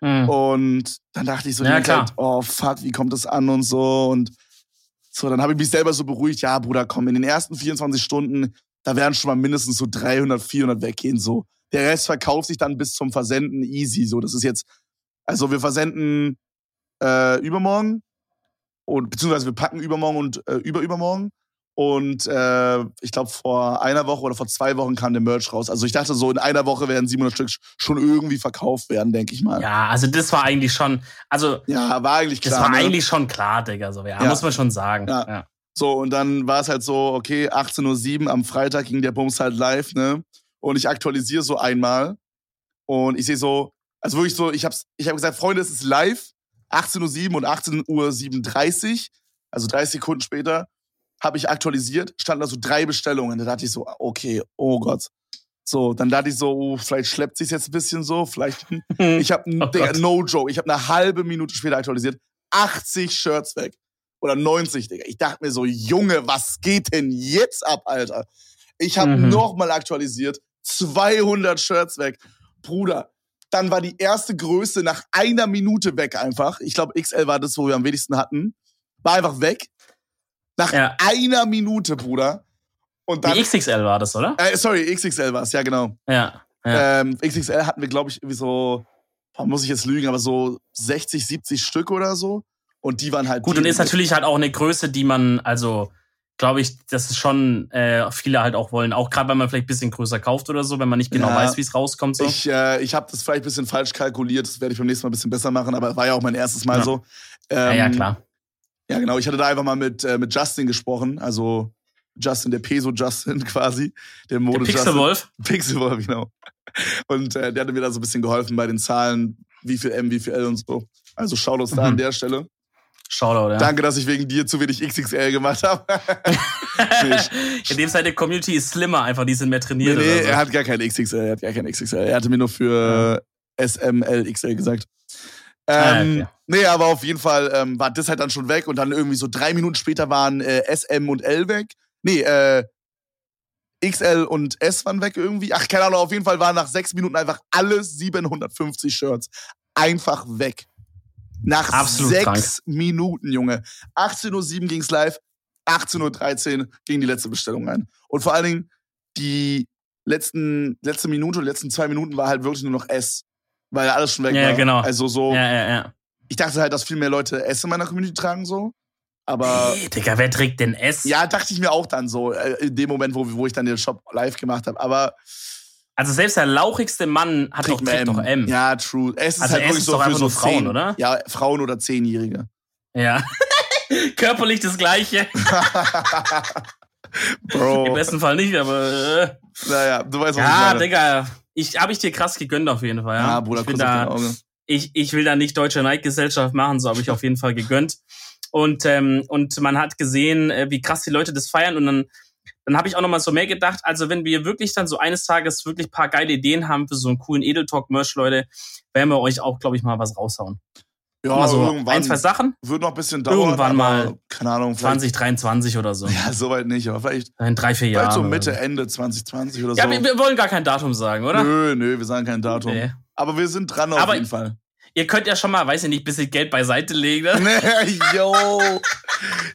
Speaker 2: Hm.
Speaker 1: Und dann dachte ich so,
Speaker 2: Ja.
Speaker 1: Zeit, oh fuck, wie kommt das an und so. Und so, dann habe ich mich selber so beruhigt, ja, Bruder, komm, in den ersten 24 Stunden, da werden schon mal mindestens so 300, 400 weggehen, so. Der Rest verkauft sich dann bis zum Versenden easy, so. Das ist jetzt, also wir versenden äh, übermorgen und beziehungsweise wir packen übermorgen und äh, überübermorgen. Und äh, ich glaube, vor einer Woche oder vor zwei Wochen kam der Merch raus. Also ich dachte so, in einer Woche werden 700 Stück schon irgendwie verkauft werden, denke ich mal.
Speaker 2: Ja, also das war eigentlich schon, also
Speaker 1: Ja, war eigentlich
Speaker 2: das
Speaker 1: klar.
Speaker 2: war
Speaker 1: ne?
Speaker 2: eigentlich schon klar, Digga. So, ja,
Speaker 1: Ja.
Speaker 2: muss man schon sagen.
Speaker 1: Ja.
Speaker 2: Ja.
Speaker 1: So, und dann war es halt so, okay, 18.07 Uhr am Freitag ging der Bums halt live, ne? Und ich aktualisiere so einmal. Und ich sehe so, also wirklich so, ich hab's, ich hab gesagt, Freunde, es ist live. 18.07 Uhr und 18.37 Uhr, also 30 Sekunden später, habe ich aktualisiert, standen da so drei Bestellungen. Da dachte ich so, okay, oh Gott. So, dann dachte ich so, oh, vielleicht schleppt sich's jetzt ein bisschen so, vielleicht. Ich habe,
Speaker 2: Oh
Speaker 1: Digga, no joke, ich habe eine halbe Minute später aktualisiert, 80 Shirts weg. Oder 90, Digga. Ich dachte mir so, Junge, was geht denn jetzt ab, Alter? Ich habe
Speaker 2: Mhm.
Speaker 1: nochmal aktualisiert, 200 Shirts weg. Bruder, dann war die erste Größe nach einer Minute weg einfach. Ich glaube, XL war das, wo wir am wenigsten hatten. War einfach weg. Nach
Speaker 2: Ja.
Speaker 1: einer Minute, Bruder. Und dann,
Speaker 2: Die XXL war das, oder?
Speaker 1: äh, sorry, XXL war es, ja genau.
Speaker 2: Ja. ja.
Speaker 1: Ähm, XXL hatten wir, glaube ich, irgendwie so, muss ich jetzt lügen, aber so 60, 70 Stück oder so. Und die waren halt.
Speaker 2: Gut, und ist natürlich halt auch eine Größe, die man, also, glaube ich, das ist schon äh, viele halt auch wollen. Auch gerade, wenn man vielleicht ein bisschen größer kauft oder so, wenn man nicht genau
Speaker 1: Ja.
Speaker 2: weiß, wie es rauskommt. So.
Speaker 1: Ich, äh, ich habe das vielleicht ein bisschen falsch kalkuliert. Das werde ich beim nächsten Mal ein bisschen besser machen, aber war ja auch mein erstes Mal
Speaker 2: Ja.
Speaker 1: so. Ähm,
Speaker 2: ja, ja, klar.
Speaker 1: Ja, genau. Ich hatte da einfach mal mit, äh, mit Justin gesprochen. Also Justin, der Peso Justin quasi. Der Mode
Speaker 2: Der Pixelwolf.
Speaker 1: Pixelwolf, genau. Und äh, der hatte mir da so ein bisschen geholfen bei den Zahlen, wie viel M, wie viel L und so. Also Shoutouts da
Speaker 2: Mhm.
Speaker 1: an der Stelle.
Speaker 2: Shoutout, ja.
Speaker 1: Danke, dass ich wegen dir zu wenig XXL gemacht habe. Nee,
Speaker 2: In dem Seite Community ist slimmer, einfach die sind mehr
Speaker 1: nee,
Speaker 2: trainiert.
Speaker 1: nee,
Speaker 2: oder so.
Speaker 1: er hat gar kein XXL, er hat gar kein XXL. Er hatte mir nur für äh, SML XL gesagt.
Speaker 2: Ah,
Speaker 1: Ähm,
Speaker 2: okay.
Speaker 1: Nee, aber auf jeden Fall ähm, war das halt dann schon weg und dann irgendwie so drei Minuten später waren äh, SM und L weg. Nee, äh, XL und S waren weg irgendwie. Ach, keine Ahnung, auf jeden Fall waren nach sechs Minuten einfach alle 750 Shirts einfach weg. Nach
Speaker 2: Absolut
Speaker 1: sechs
Speaker 2: krank.
Speaker 1: Minuten, Junge. 18.07 Uhr ging's live, 18.13 Uhr ging die letzte Bestellung rein. Und vor allen Dingen, die letzten, letzte Minute, die letzten zwei Minuten war halt wirklich nur noch S. Weil alles schon weg
Speaker 2: Ja,
Speaker 1: war.
Speaker 2: genau.
Speaker 1: Also so,
Speaker 2: Ja, ja, ja.
Speaker 1: ich dachte halt, dass viel mehr Leute S in meiner Community tragen, so. Aber
Speaker 2: Hey, Digga, wer trägt denn S?
Speaker 1: ja, dachte ich mir auch dann so, äh, in dem Moment, wo, wo ich dann den Shop live gemacht habe. Aber
Speaker 2: Also selbst der lauchigste Mann hat doch,
Speaker 1: trägt
Speaker 2: trägt doch M.
Speaker 1: Ja, true. Es ist
Speaker 2: Also
Speaker 1: halt
Speaker 2: S
Speaker 1: wirklich
Speaker 2: ist
Speaker 1: so
Speaker 2: doch
Speaker 1: für
Speaker 2: einfach
Speaker 1: so
Speaker 2: Frauen, oder?
Speaker 1: Ja, Frauen oder Zehnjährige.
Speaker 2: Ja. Körperlich das gleiche. Im
Speaker 1: Bro,
Speaker 2: besten Fall nicht, aber. Äh.
Speaker 1: naja, du weißt, was
Speaker 2: Ja,
Speaker 1: ich meine.
Speaker 2: Digga. Ich habe ich dir krass gegönnt auf jeden Fall. Ja,
Speaker 1: Ja, Bruder,
Speaker 2: ich, bin da, ich, ich will da nicht deutsche Neidgesellschaft machen, so habe ich auf jeden Fall gegönnt. Und, ähm, und man hat gesehen, äh, wie krass die Leute das feiern. Und dann, dann habe ich auch noch mal so mehr gedacht, also wenn wir wirklich dann so eines Tages wirklich paar geile Ideen haben für so einen coolen Edel Talk Merch, Leute, werden wir euch auch, glaube ich, mal was raushauen.
Speaker 1: Ja,
Speaker 2: mal so
Speaker 1: irgendwann
Speaker 2: ein, zwei Sachen,
Speaker 1: wird noch ein bisschen dauern.
Speaker 2: Irgendwann mal
Speaker 1: Keine Ahnung, vielleicht.
Speaker 2: 2023 oder so.
Speaker 1: Ja, soweit nicht, aber vielleicht,
Speaker 2: In drei, vier Jahren.
Speaker 1: vielleicht so Mitte. Ende 2020 oder so.
Speaker 2: Ja, wir, wir wollen gar kein Datum sagen, oder?
Speaker 1: Nö, nö, wir sagen kein Datum.
Speaker 2: Nee.
Speaker 1: Aber wir sind dran auf
Speaker 2: Aber-
Speaker 1: jeden Fall.
Speaker 2: Ihr könnt ja schon mal, weiß ich nicht, bisschen Geld beiseite legen. Ne?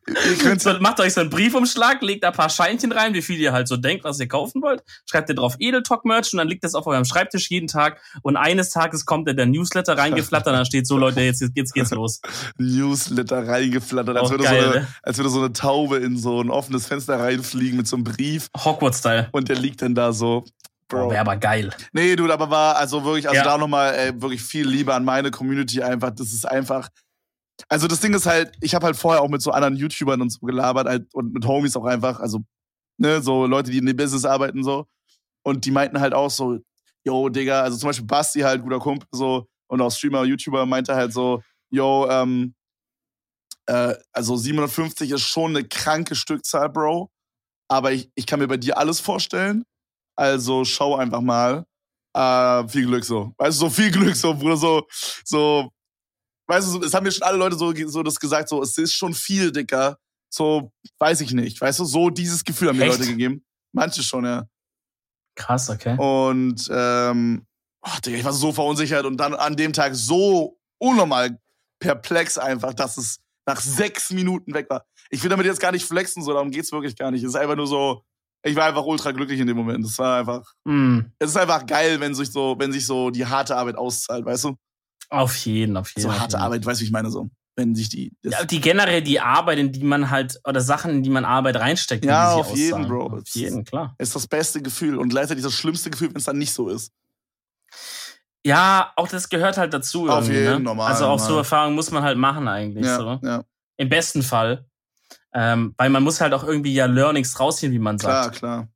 Speaker 1: Ihr könnt
Speaker 2: So, macht euch so einen Briefumschlag, legt da ein paar Scheinchen rein, wie viel ihr halt so denkt, was ihr kaufen wollt. Schreibt ihr drauf Edeltalk Merch und dann liegt das auf eurem Schreibtisch jeden Tag. Und eines Tages kommt dann der Newsletter reingeflattert und da steht so, Leute, jetzt, jetzt geht's los.
Speaker 1: Newsletter reingeflattert, als
Speaker 2: Auch
Speaker 1: würde,
Speaker 2: geil,
Speaker 1: so eine,
Speaker 2: ne?
Speaker 1: als würde so eine Taube in so ein offenes Fenster reinfliegen mit so einem Brief
Speaker 2: Hogwarts-Style.
Speaker 1: und der liegt dann da so. Bro.
Speaker 2: wäre aber geil.
Speaker 1: Nee, du, aber war also wirklich, also
Speaker 2: Ja.
Speaker 1: da nochmal wirklich viel Liebe an meine Community einfach. Das ist einfach. Also das Ding ist halt, ich habe halt vorher auch mit so anderen YouTubern und so gelabert halt, und mit Homies auch einfach, also ne, so Leute, die in dem Business arbeiten so. Und die meinten halt auch so, yo, Digga, also zum Beispiel Basti halt, guter Kumpel so, und auch Streamer, YouTuber, meinte halt so, yo, ähm, äh, also 750 ist schon eine kranke Stückzahl, Bro. Aber ich, ich kann mir bei dir alles vorstellen. Also schau einfach mal. Äh, viel Glück so. Weißt du, so viel Glück so, Bruder, so, so, weißt du, es haben mir schon alle Leute so, so das gesagt, so, es ist schon viel, Dicker. So, weiß ich nicht. Weißt du, so dieses Gefühl haben mir
Speaker 2: Echt?
Speaker 1: Leute gegeben. Manche schon, ja.
Speaker 2: Krass, okay.
Speaker 1: Und, ähm, oh, Digga, ich war so verunsichert und dann an dem Tag so unnormal perplex einfach, dass es nach sechs Minuten weg war. Ich will damit jetzt gar nicht flexen, so, darum geht's wirklich gar nicht. Es ist einfach nur so, ich war einfach ultra glücklich in dem Moment. Es war einfach,
Speaker 2: Mm,
Speaker 1: es ist einfach geil, wenn sich so, wenn sich so die harte Arbeit auszahlt, weißt du?
Speaker 2: auf jeden, auf jeden
Speaker 1: So harte
Speaker 2: jeden.
Speaker 1: Arbeit, weißt du, wie ich meine so. Wenn sich die.
Speaker 2: Ja, die generell die Arbeit, in die man halt, oder Sachen, in die man Arbeit reinsteckt.
Speaker 1: Ja, auf jeden. Bro.
Speaker 2: Auf jeden, klar.
Speaker 1: ist das beste Gefühl und gleichzeitig das schlimmste Gefühl, wenn es dann nicht so ist.
Speaker 2: Ja, auch das gehört halt dazu.
Speaker 1: Auf jeden,
Speaker 2: ne?
Speaker 1: normal,
Speaker 2: Also auch so
Speaker 1: normal.
Speaker 2: Erfahrungen muss man halt machen eigentlich.
Speaker 1: Ja,
Speaker 2: So.
Speaker 1: ja,
Speaker 2: Im besten Fall. Ähm, weil man muss halt auch irgendwie ja Learnings rausziehen, wie man
Speaker 1: klar,
Speaker 2: sagt.
Speaker 1: klar.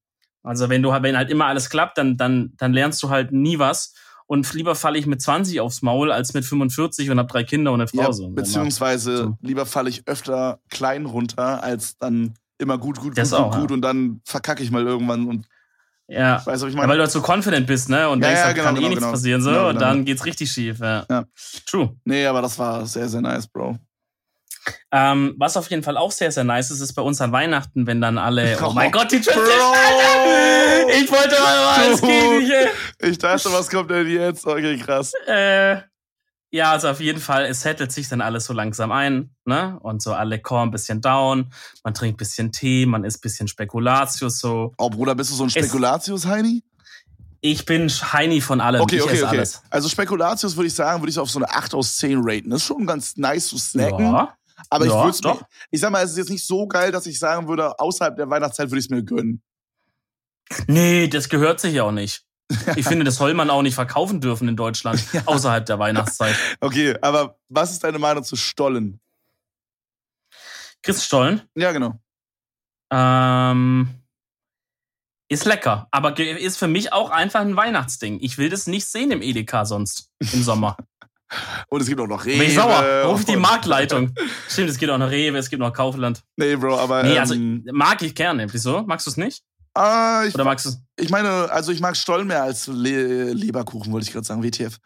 Speaker 2: Also wenn du halt, wenn halt immer alles klappt, dann, dann, dann lernst du halt nie was. Und lieber falle ich mit 20 aufs Maul als mit 45 und hab drei Kinder und eine Frau.
Speaker 1: Ja,
Speaker 2: so.
Speaker 1: beziehungsweise
Speaker 2: So.
Speaker 1: lieber falle ich öfter klein runter, als dann immer gut, gut,
Speaker 2: Das
Speaker 1: gut,
Speaker 2: auch,
Speaker 1: gut,
Speaker 2: ja.
Speaker 1: gut und dann verkacke ich mal irgendwann und
Speaker 2: ja.
Speaker 1: weißt ich
Speaker 2: Ja,
Speaker 1: meine?
Speaker 2: weil du halt so confident bist, ne? Und
Speaker 1: Ja,
Speaker 2: denkst,
Speaker 1: ja,
Speaker 2: da
Speaker 1: genau,
Speaker 2: kann
Speaker 1: genau,
Speaker 2: eh nichts
Speaker 1: genau.
Speaker 2: passieren, so.
Speaker 1: Genau,
Speaker 2: und
Speaker 1: genau.
Speaker 2: dann geht's richtig schief, ja.
Speaker 1: Ja.
Speaker 2: True.
Speaker 1: nee, aber das war sehr, sehr nice, Bro.
Speaker 2: Ähm, was auf jeden Fall auch sehr, sehr nice ist, ist bei uns an Weihnachten, wenn dann alle. Oh,
Speaker 1: Oh,
Speaker 2: mein Gott, die Transition!
Speaker 1: Bro!
Speaker 2: Ich wollte mal ins
Speaker 1: Dude.
Speaker 2: Kirche.
Speaker 1: Ich dachte, was kommt denn jetzt? Okay, krass.
Speaker 2: Äh, ja, also auf jeden Fall, es settelt sich dann alles so langsam ein, ne? Und so alle kommen ein bisschen down, man trinkt ein bisschen Tee, man isst ein bisschen Spekulatius so.
Speaker 1: Oh, Bruder, bist du so ein Spekulatius-Heini?
Speaker 2: Ich bin Heini von allem.
Speaker 1: Okay,
Speaker 2: ich
Speaker 1: okay,
Speaker 2: alles.
Speaker 1: Also Spekulatius würde ich sagen, würde ich auf so eine 8 aus 10 raten. Das ist schon ganz nice zu snacken.
Speaker 2: Ja,
Speaker 1: aber ich
Speaker 2: ja,
Speaker 1: würde
Speaker 2: doch.
Speaker 1: ich sag mal, es ist jetzt nicht so geil, dass ich sagen würde, außerhalb der Weihnachtszeit würde ich es mir gönnen.
Speaker 2: Nee, das gehört sich auch nicht. Ich finde, das soll man auch nicht verkaufen dürfen in Deutschland, außerhalb der Weihnachtszeit.
Speaker 1: Okay, aber was ist deine Meinung zu Stollen?
Speaker 2: Christstollen.
Speaker 1: Ja, genau.
Speaker 2: Ähm, ist lecker, aber ist für mich auch einfach ein Weihnachtsding. Ich will das nicht sehen im Edeka sonst im Sommer.
Speaker 1: Und es gibt auch noch Rewe.
Speaker 2: Bin ich sauer. Ruf die Marktleitung. Stimmt, es gibt auch noch Rewe, es gibt noch Kaufland.
Speaker 1: Nee, Bro, aber.
Speaker 2: Nee, also
Speaker 1: ähm,
Speaker 2: mag ich gerne. Wieso? Magst du es nicht?
Speaker 1: ah, ich,
Speaker 2: Oder magst du es?
Speaker 1: ich meine, also ich mag Stollen mehr als Le Leberkuchen, wollte ich gerade sagen, WTF.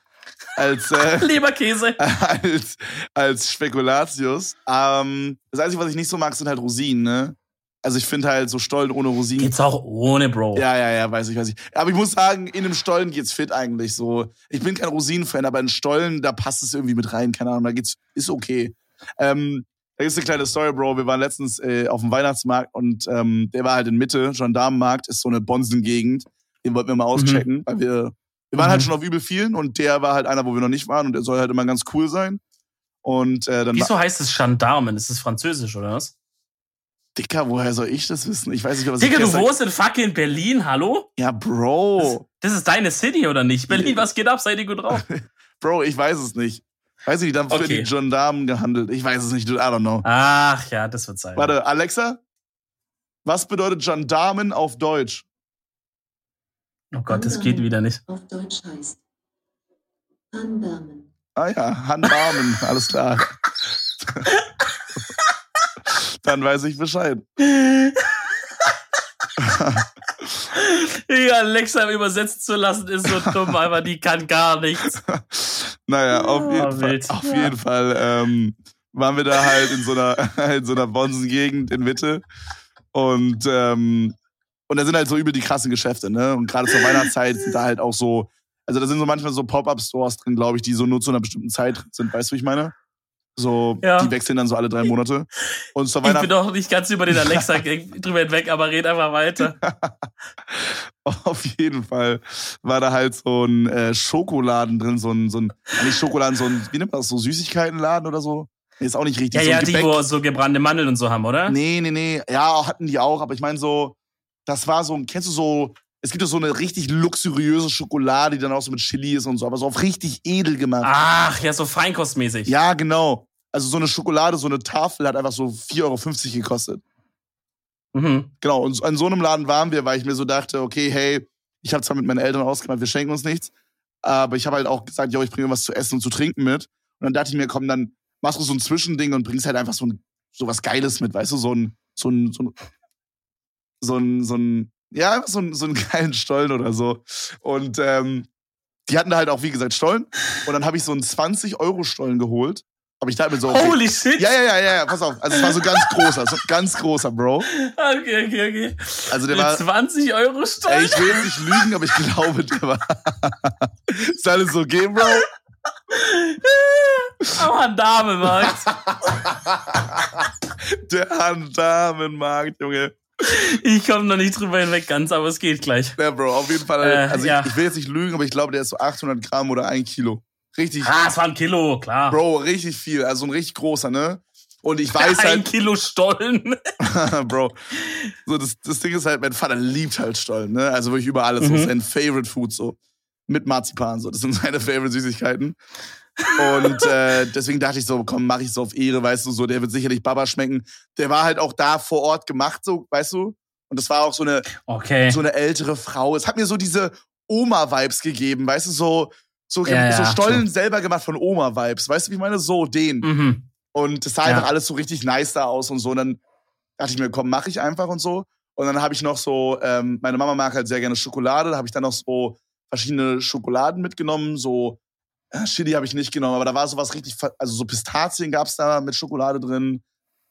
Speaker 1: Als, äh,
Speaker 2: Leberkäse.
Speaker 1: als, als Spekulatius. Ähm, das Einzige, was ich nicht so mag, sind halt Rosinen, ne? Also ich finde halt so Stollen ohne Rosinen.
Speaker 2: Geht's auch ohne, Bro.
Speaker 1: Ja, ja, ja, weiß ich, weiß ich. Aber ich muss sagen, in einem Stollen geht's fit eigentlich so. Ich bin kein Rosinenfan, aber in Stollen, da passt es irgendwie mit rein, keine Ahnung, da geht's, ist okay. Ähm, da ist eine kleine Story, Bro. Wir waren letztens äh, auf dem Weihnachtsmarkt und ähm, der war halt in Mitte, Gendarmenmarkt, ist so eine Bonsengegend. Den wollten wir mal auschecken, weil wir, wir waren
Speaker 2: Mhm.
Speaker 1: halt schon auf übel vielen und der war halt einer, wo wir noch nicht waren und der soll halt immer ganz cool sein. Und äh, dann
Speaker 2: Wieso heißt es Gendarmen? Ist es französisch, oder was?
Speaker 1: Dicker, woher soll ich das wissen? Ich weiß nicht, was
Speaker 2: Digga,
Speaker 1: ich
Speaker 2: du wohnst in fucking Berlin, hallo?
Speaker 1: Ja, Bro.
Speaker 2: Das ist deine City, oder nicht? Berlin, was geht ab? Seid ihr gut drauf?
Speaker 1: Bro, ich weiß es nicht. Weiß ich nicht, dann für
Speaker 2: Okay.
Speaker 1: die Gendarmen gehandelt. Ich weiß es nicht, dude, I don't know.
Speaker 2: Ach ja, das wird sein.
Speaker 1: Warte, Alexa? Was bedeutet Gendarmen auf Deutsch?
Speaker 2: Oh Gott, das geht wieder nicht.
Speaker 3: auf Deutsch heißt Anwärmen.
Speaker 1: Ah ja, Handbarmen, alles klar. dann weiß ich Bescheid.
Speaker 2: Ja, Alexa übersetzt zu lassen ist so dumm, aber die kann gar nichts.
Speaker 1: Naja, auf
Speaker 2: Oh,
Speaker 1: jeden Fall,
Speaker 2: wild.
Speaker 1: auf
Speaker 2: Ja.
Speaker 1: jeden Fall ähm, waren wir da halt in so einer, in so einer Bonsengegend in Mitte. Und, ähm, und da sind halt so übel die krassen Geschäfte, ne? Und gerade zur Weihnachtszeit sind da halt auch so, also da sind so manchmal so Pop-Up-Stores drin, glaube ich, die so nur zu einer bestimmten Zeit sind, weißt du, wie ich meine? So,
Speaker 2: Ja.
Speaker 1: die wechseln dann so alle drei Monate. Und zur
Speaker 2: Ich bin doch nicht ganz über den Alexa drüber hinweg, aber red einfach weiter.
Speaker 1: auf jeden Fall war da halt so ein äh, Schokoladen drin, so ein, so ein, nicht Schokoladen, so ein, wie nennt man das, so Süßigkeitenladen oder so? Ist auch nicht richtig.
Speaker 2: Ja,
Speaker 1: so ein
Speaker 2: ja, die,
Speaker 1: Gebäck-
Speaker 2: wo so gebrannte Mandeln und so haben, oder?
Speaker 1: Nee, nee, nee. Ja, hatten die auch, aber ich meine so, das war so, kennst du so, es gibt ja so eine richtig luxuriöse Schokolade, die dann auch so mit Chili ist und so, aber so auf richtig edel gemacht.
Speaker 2: Ach, ja, so feinkostmäßig.
Speaker 1: Ja, genau. Also so eine Schokolade, so eine Tafel hat einfach so 4,50 Euro gekostet.
Speaker 2: Mhm.
Speaker 1: Genau, und an so einem Laden waren wir, weil ich mir so dachte, okay, hey, ich habe zwar mit meinen Eltern ausgemacht, wir schenken uns nichts, aber ich habe halt auch gesagt, yo, ich bringe was zu essen und zu trinken mit. Und dann dachte ich mir, komm, dann machst du so ein Zwischending und bringst halt einfach so, ein, so was Geiles mit, weißt du, so ein, so ein, so ein, so ein, so ein ja, einfach so, so einen geilen Stollen oder so. Und ähm, die hatten da halt auch, wie gesagt, Stollen. Und dann habe ich so einen 20-Euro-Stollen geholt. Aber ich dachte mir so, okay,
Speaker 2: Holy shit!
Speaker 1: ja, ja, ja, ja, ja, pass auf. Also es war so ganz großer, so ganz großer, Bro.
Speaker 2: Okay, okay, okay.
Speaker 1: Also der
Speaker 2: Mit
Speaker 1: war,
Speaker 2: 20 Euro
Speaker 1: Ey,
Speaker 2: Stollen?
Speaker 1: ich will jetzt nicht lügen, aber ich glaube, der war. Ist alles okay, Bro?
Speaker 2: Am Damenmarkt.
Speaker 1: Der Handamenmarkt, Junge.
Speaker 2: Ich komme noch nicht drüber hinweg ganz, aber es geht gleich.
Speaker 1: Ja, Bro, auf jeden Fall.
Speaker 2: Äh,
Speaker 1: also
Speaker 2: ja.
Speaker 1: ich, ich will jetzt nicht lügen, aber ich glaube, der ist so 800 Gramm oder ein Kilo. Richtig,
Speaker 2: Ah, es war ein Kilo, klar.
Speaker 1: Bro, richtig viel. Also ein richtig großer, ne? Und ich weiß
Speaker 2: ein
Speaker 1: halt,
Speaker 2: Kilo Stollen.
Speaker 1: Bro, so das, das Ding ist halt, mein Vater liebt halt Stollen, ne? Also wirklich über alles. So
Speaker 2: Mhm.
Speaker 1: sein Favorite Food, so. Mit Marzipan, so. Das sind seine Favorite Süßigkeiten. Und äh, deswegen dachte ich so, komm, mach ich so auf Ehre, weißt du, so, der wird sicherlich Baba schmecken. Der war halt auch da vor Ort gemacht, so, weißt du? Und das war auch so eine,
Speaker 2: Okay.
Speaker 1: so eine ältere Frau. Es hat mir so diese Oma-Vibes gegeben, weißt du, so, so,
Speaker 2: Ja,
Speaker 1: so
Speaker 2: ja,
Speaker 1: Stollen selber gemacht von Oma-Vibes. Weißt du, wie ich meine? So, den.
Speaker 2: Mhm.
Speaker 1: Und das sah
Speaker 2: Ja.
Speaker 1: einfach alles so richtig nice da aus und so. Und dann dachte ich mir, komm, mach ich einfach und so. Und dann habe ich noch so, ähm, meine Mama mag halt sehr gerne Schokolade, da habe ich dann noch so verschiedene Schokoladen mitgenommen, so äh, Chili habe ich nicht genommen, aber da war sowas richtig, also so Pistazien gab's da mit Schokolade drin.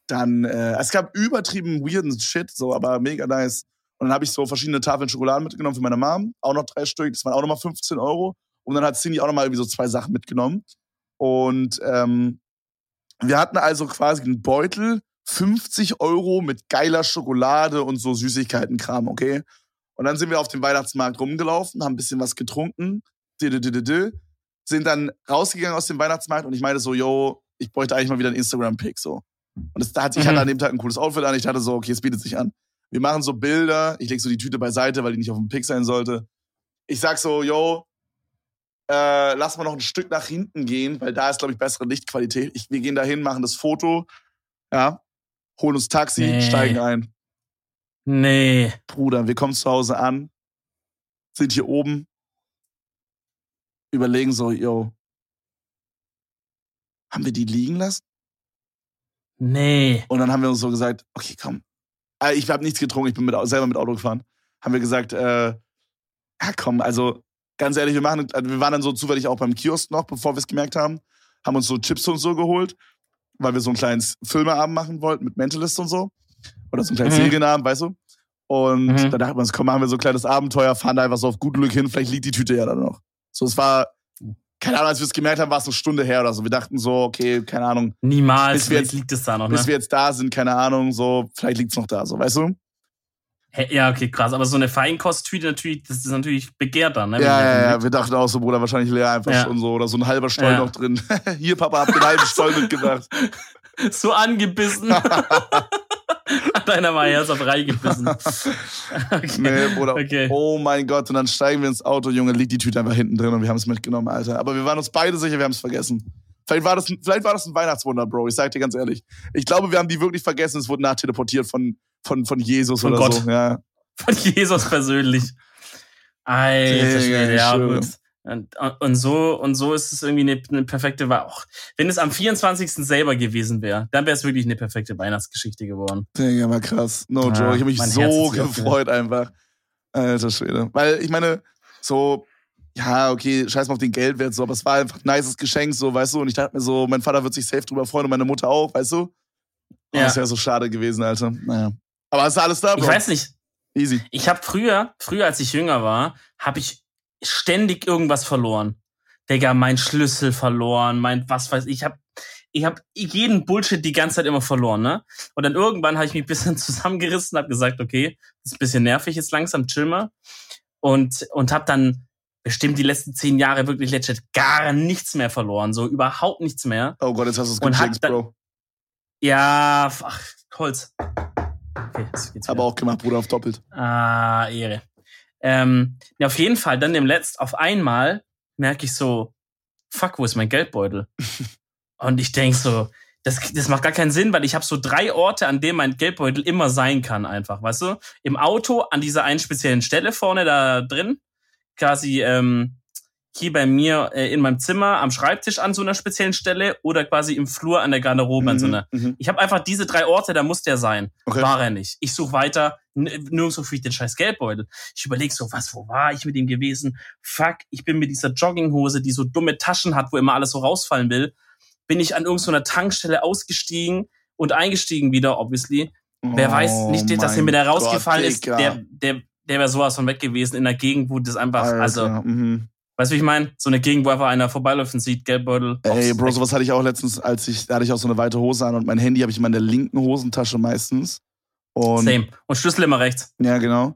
Speaker 1: Dann, äh, es gab übertrieben weirden Shit, so, aber mega nice. Und dann habe ich so verschiedene Tafeln Schokolade mitgenommen für meine Mom, auch noch drei Stück, das waren auch nochmal 15 Euro. Und dann hat Cindy auch nochmal irgendwie so zwei Sachen mitgenommen. Und ähm, wir hatten also quasi einen Beutel, 50 Euro mit geiler Schokolade und so Süßigkeitenkram, okay? Und dann sind wir auf dem Weihnachtsmarkt rumgelaufen, haben ein bisschen was getrunken, sind dann rausgegangen aus dem Weihnachtsmarkt und ich meinte so, yo, ich bräuchte eigentlich mal wieder einen Instagram-Pick, so. Und das, da hatte, ich
Speaker 2: Mhm.
Speaker 1: hatte an dem Tag ein cooles Outfit an, ich dachte so, okay, es bietet sich an. Wir machen so Bilder, ich leg so die Tüte beiseite, weil die nicht auf dem Pick sein sollte. Ich sag so, yo, äh, lass mal noch ein Stück nach hinten gehen, weil da ist, glaube ich, bessere Lichtqualität. Ich, wir gehen da hin, machen das Foto. Ja. holen uns Taxi,
Speaker 2: Nee.
Speaker 1: steigen ein.
Speaker 2: Nee.
Speaker 1: Bruder, wir kommen zu Hause an, sind hier oben, überlegen so, yo, haben wir die liegen lassen?
Speaker 2: Nee.
Speaker 1: Und dann haben wir uns so gesagt, okay, komm. Äh, Ich habe nichts getrunken, ich bin mit, selber mit Auto gefahren. Haben wir gesagt, äh, ja komm, also ganz ehrlich, wir machen, also wir waren dann so zufällig auch beim Kiosk noch, bevor wir es gemerkt haben, haben uns so Chips und so geholt, weil wir so einen kleinen Filmeabend machen wollten mit Mentalist und so. Oder so einen kleinen
Speaker 2: Mhm.
Speaker 1: Serienabend, weißt du? Und
Speaker 2: Mhm.
Speaker 1: da dachten wir uns, komm, machen wir so ein kleines Abenteuer, fahren da einfach so auf gut Glück hin, vielleicht liegt die Tüte ja dann noch. So, es war, keine Ahnung, als wir es gemerkt haben, war es eine Stunde her oder so. Wir dachten so, okay, keine Ahnung,
Speaker 2: Niemals.
Speaker 1: Bis wir
Speaker 2: Vielleicht liegt es da noch, ne?
Speaker 1: bis wir jetzt da sind, keine Ahnung, so, vielleicht liegt's noch da, so, weißt du?
Speaker 2: Ja, okay, krass. Aber so eine Feinkosttüte natürlich, das ist natürlich begehrt dann, ne?
Speaker 1: Ja, ja, ja, wir dachten auch so, Bruder, wahrscheinlich leer einfach
Speaker 2: Ja.
Speaker 1: schon so, oder so ein halber Stollen
Speaker 2: Ja.
Speaker 1: noch drin. Hier, Papa, hab den halben Stollen mitgebracht.
Speaker 2: So angebissen. Hat einer mal Herz auf Reihe gebissen. Okay.
Speaker 1: Nee, Bruder,
Speaker 2: Okay.
Speaker 1: oh mein Gott, und dann steigen wir ins Auto, Junge, liegt die Tüte einfach hinten drin und wir haben es mitgenommen, Alter. Aber wir waren uns beide sicher, wir haben es vergessen. Vielleicht war, das, ein- vielleicht war das ein Weihnachtswunder, Bro, ich sag dir ganz ehrlich. Ich glaube, wir haben die wirklich vergessen, es wurde nachteleportiert von, von, von Jesus
Speaker 2: Von
Speaker 1: oder
Speaker 2: Gott.
Speaker 1: so. Ja.
Speaker 2: Von Jesus persönlich. Alter
Speaker 1: Digga,
Speaker 2: ja gut. Und, und so und so ist es irgendwie eine, eine perfekte Wahl. Auch wenn es am 24. selber gewesen wäre, dann wäre es wirklich eine perfekte Weihnachtsgeschichte geworden.
Speaker 1: Digga, war krass. No
Speaker 2: Ja,
Speaker 1: joke. Ich habe mich so gefreut einfach. Alter Schwede. Weil ich meine, so, ja, okay, scheiß mal auf den Geldwert, so, aber es war einfach ein nices Geschenk, so, weißt du? Und ich dachte mir so, mein Vater wird sich safe drüber freuen und meine Mutter auch, weißt du? Oh,
Speaker 2: Ja.
Speaker 1: Das wäre so schade gewesen, Alter. Naja. Aber ist alles da, Bro.
Speaker 2: Ich weiß nicht,
Speaker 1: Easy.
Speaker 2: ich habe früher, früher als ich jünger war, habe ich ständig irgendwas verloren. Digga, mein Schlüssel verloren, mein was weiß ich, ich habe ich hab jeden Bullshit die ganze Zeit immer verloren, ne? Und dann irgendwann habe ich mich ein bisschen zusammengerissen, habe gesagt, okay, das ist ein bisschen nervig jetzt langsam, chill mal. Und und habe dann bestimmt die letzten zehn Jahre wirklich legit gar nichts mehr verloren, so überhaupt nichts mehr.
Speaker 1: Oh Gott, jetzt hast du es
Speaker 2: dann-
Speaker 1: Bro.
Speaker 2: Ja, ach, Holz. Okay, jetzt geht's wieder.
Speaker 1: Aber auch gemacht, Bruder, auf doppelt.
Speaker 2: Ah, Ehre. Ähm, ja, auf jeden Fall, dann im Letzt, auf einmal merke ich so, fuck, wo ist mein Geldbeutel? Und ich denk so, das, das macht gar keinen Sinn, weil ich habe so drei Orte, an denen mein Geldbeutel immer sein kann, einfach, weißt du? Im Auto, an dieser einen speziellen Stelle vorne da drin, quasi ähm, hier bei mir äh, in meinem Zimmer am Schreibtisch an so einer speziellen Stelle oder quasi im Flur an der Garderobe an so einer.
Speaker 1: Mhm.
Speaker 2: Ich habe einfach diese drei Orte, da muss der sein.
Speaker 1: Okay.
Speaker 2: War er nicht. Ich suche weiter, nirgendwo finde ich den scheiß Geldbeutel. Ich überlege so, was, wo war ich mit ihm gewesen? Fuck, ich bin mit dieser Jogginghose, die so dumme Taschen hat, wo immer alles so rausfallen will, bin ich an irgendeiner Tankstelle ausgestiegen und eingestiegen wieder, obviously. Wer weiß
Speaker 1: Oh
Speaker 2: nicht, dass er mir da rausgefallen
Speaker 1: Gott,
Speaker 2: ist, der, der, der wäre sowas von weg gewesen in der Gegend, wo das einfach,
Speaker 1: Alter,
Speaker 2: also,
Speaker 1: mhm.
Speaker 2: weißt du, wie ich meine? So eine Gegend, wo einfach einer vorbeiläuft und sieht, Geldbeutel.
Speaker 1: Ey, Bro, sowas hatte ich auch letztens, als ich, da hatte ich auch so eine weite Hose an und mein Handy habe ich immer in der linken Hosentasche meistens. Und
Speaker 2: Same. Und Schlüssel immer rechts.
Speaker 1: Ja, genau.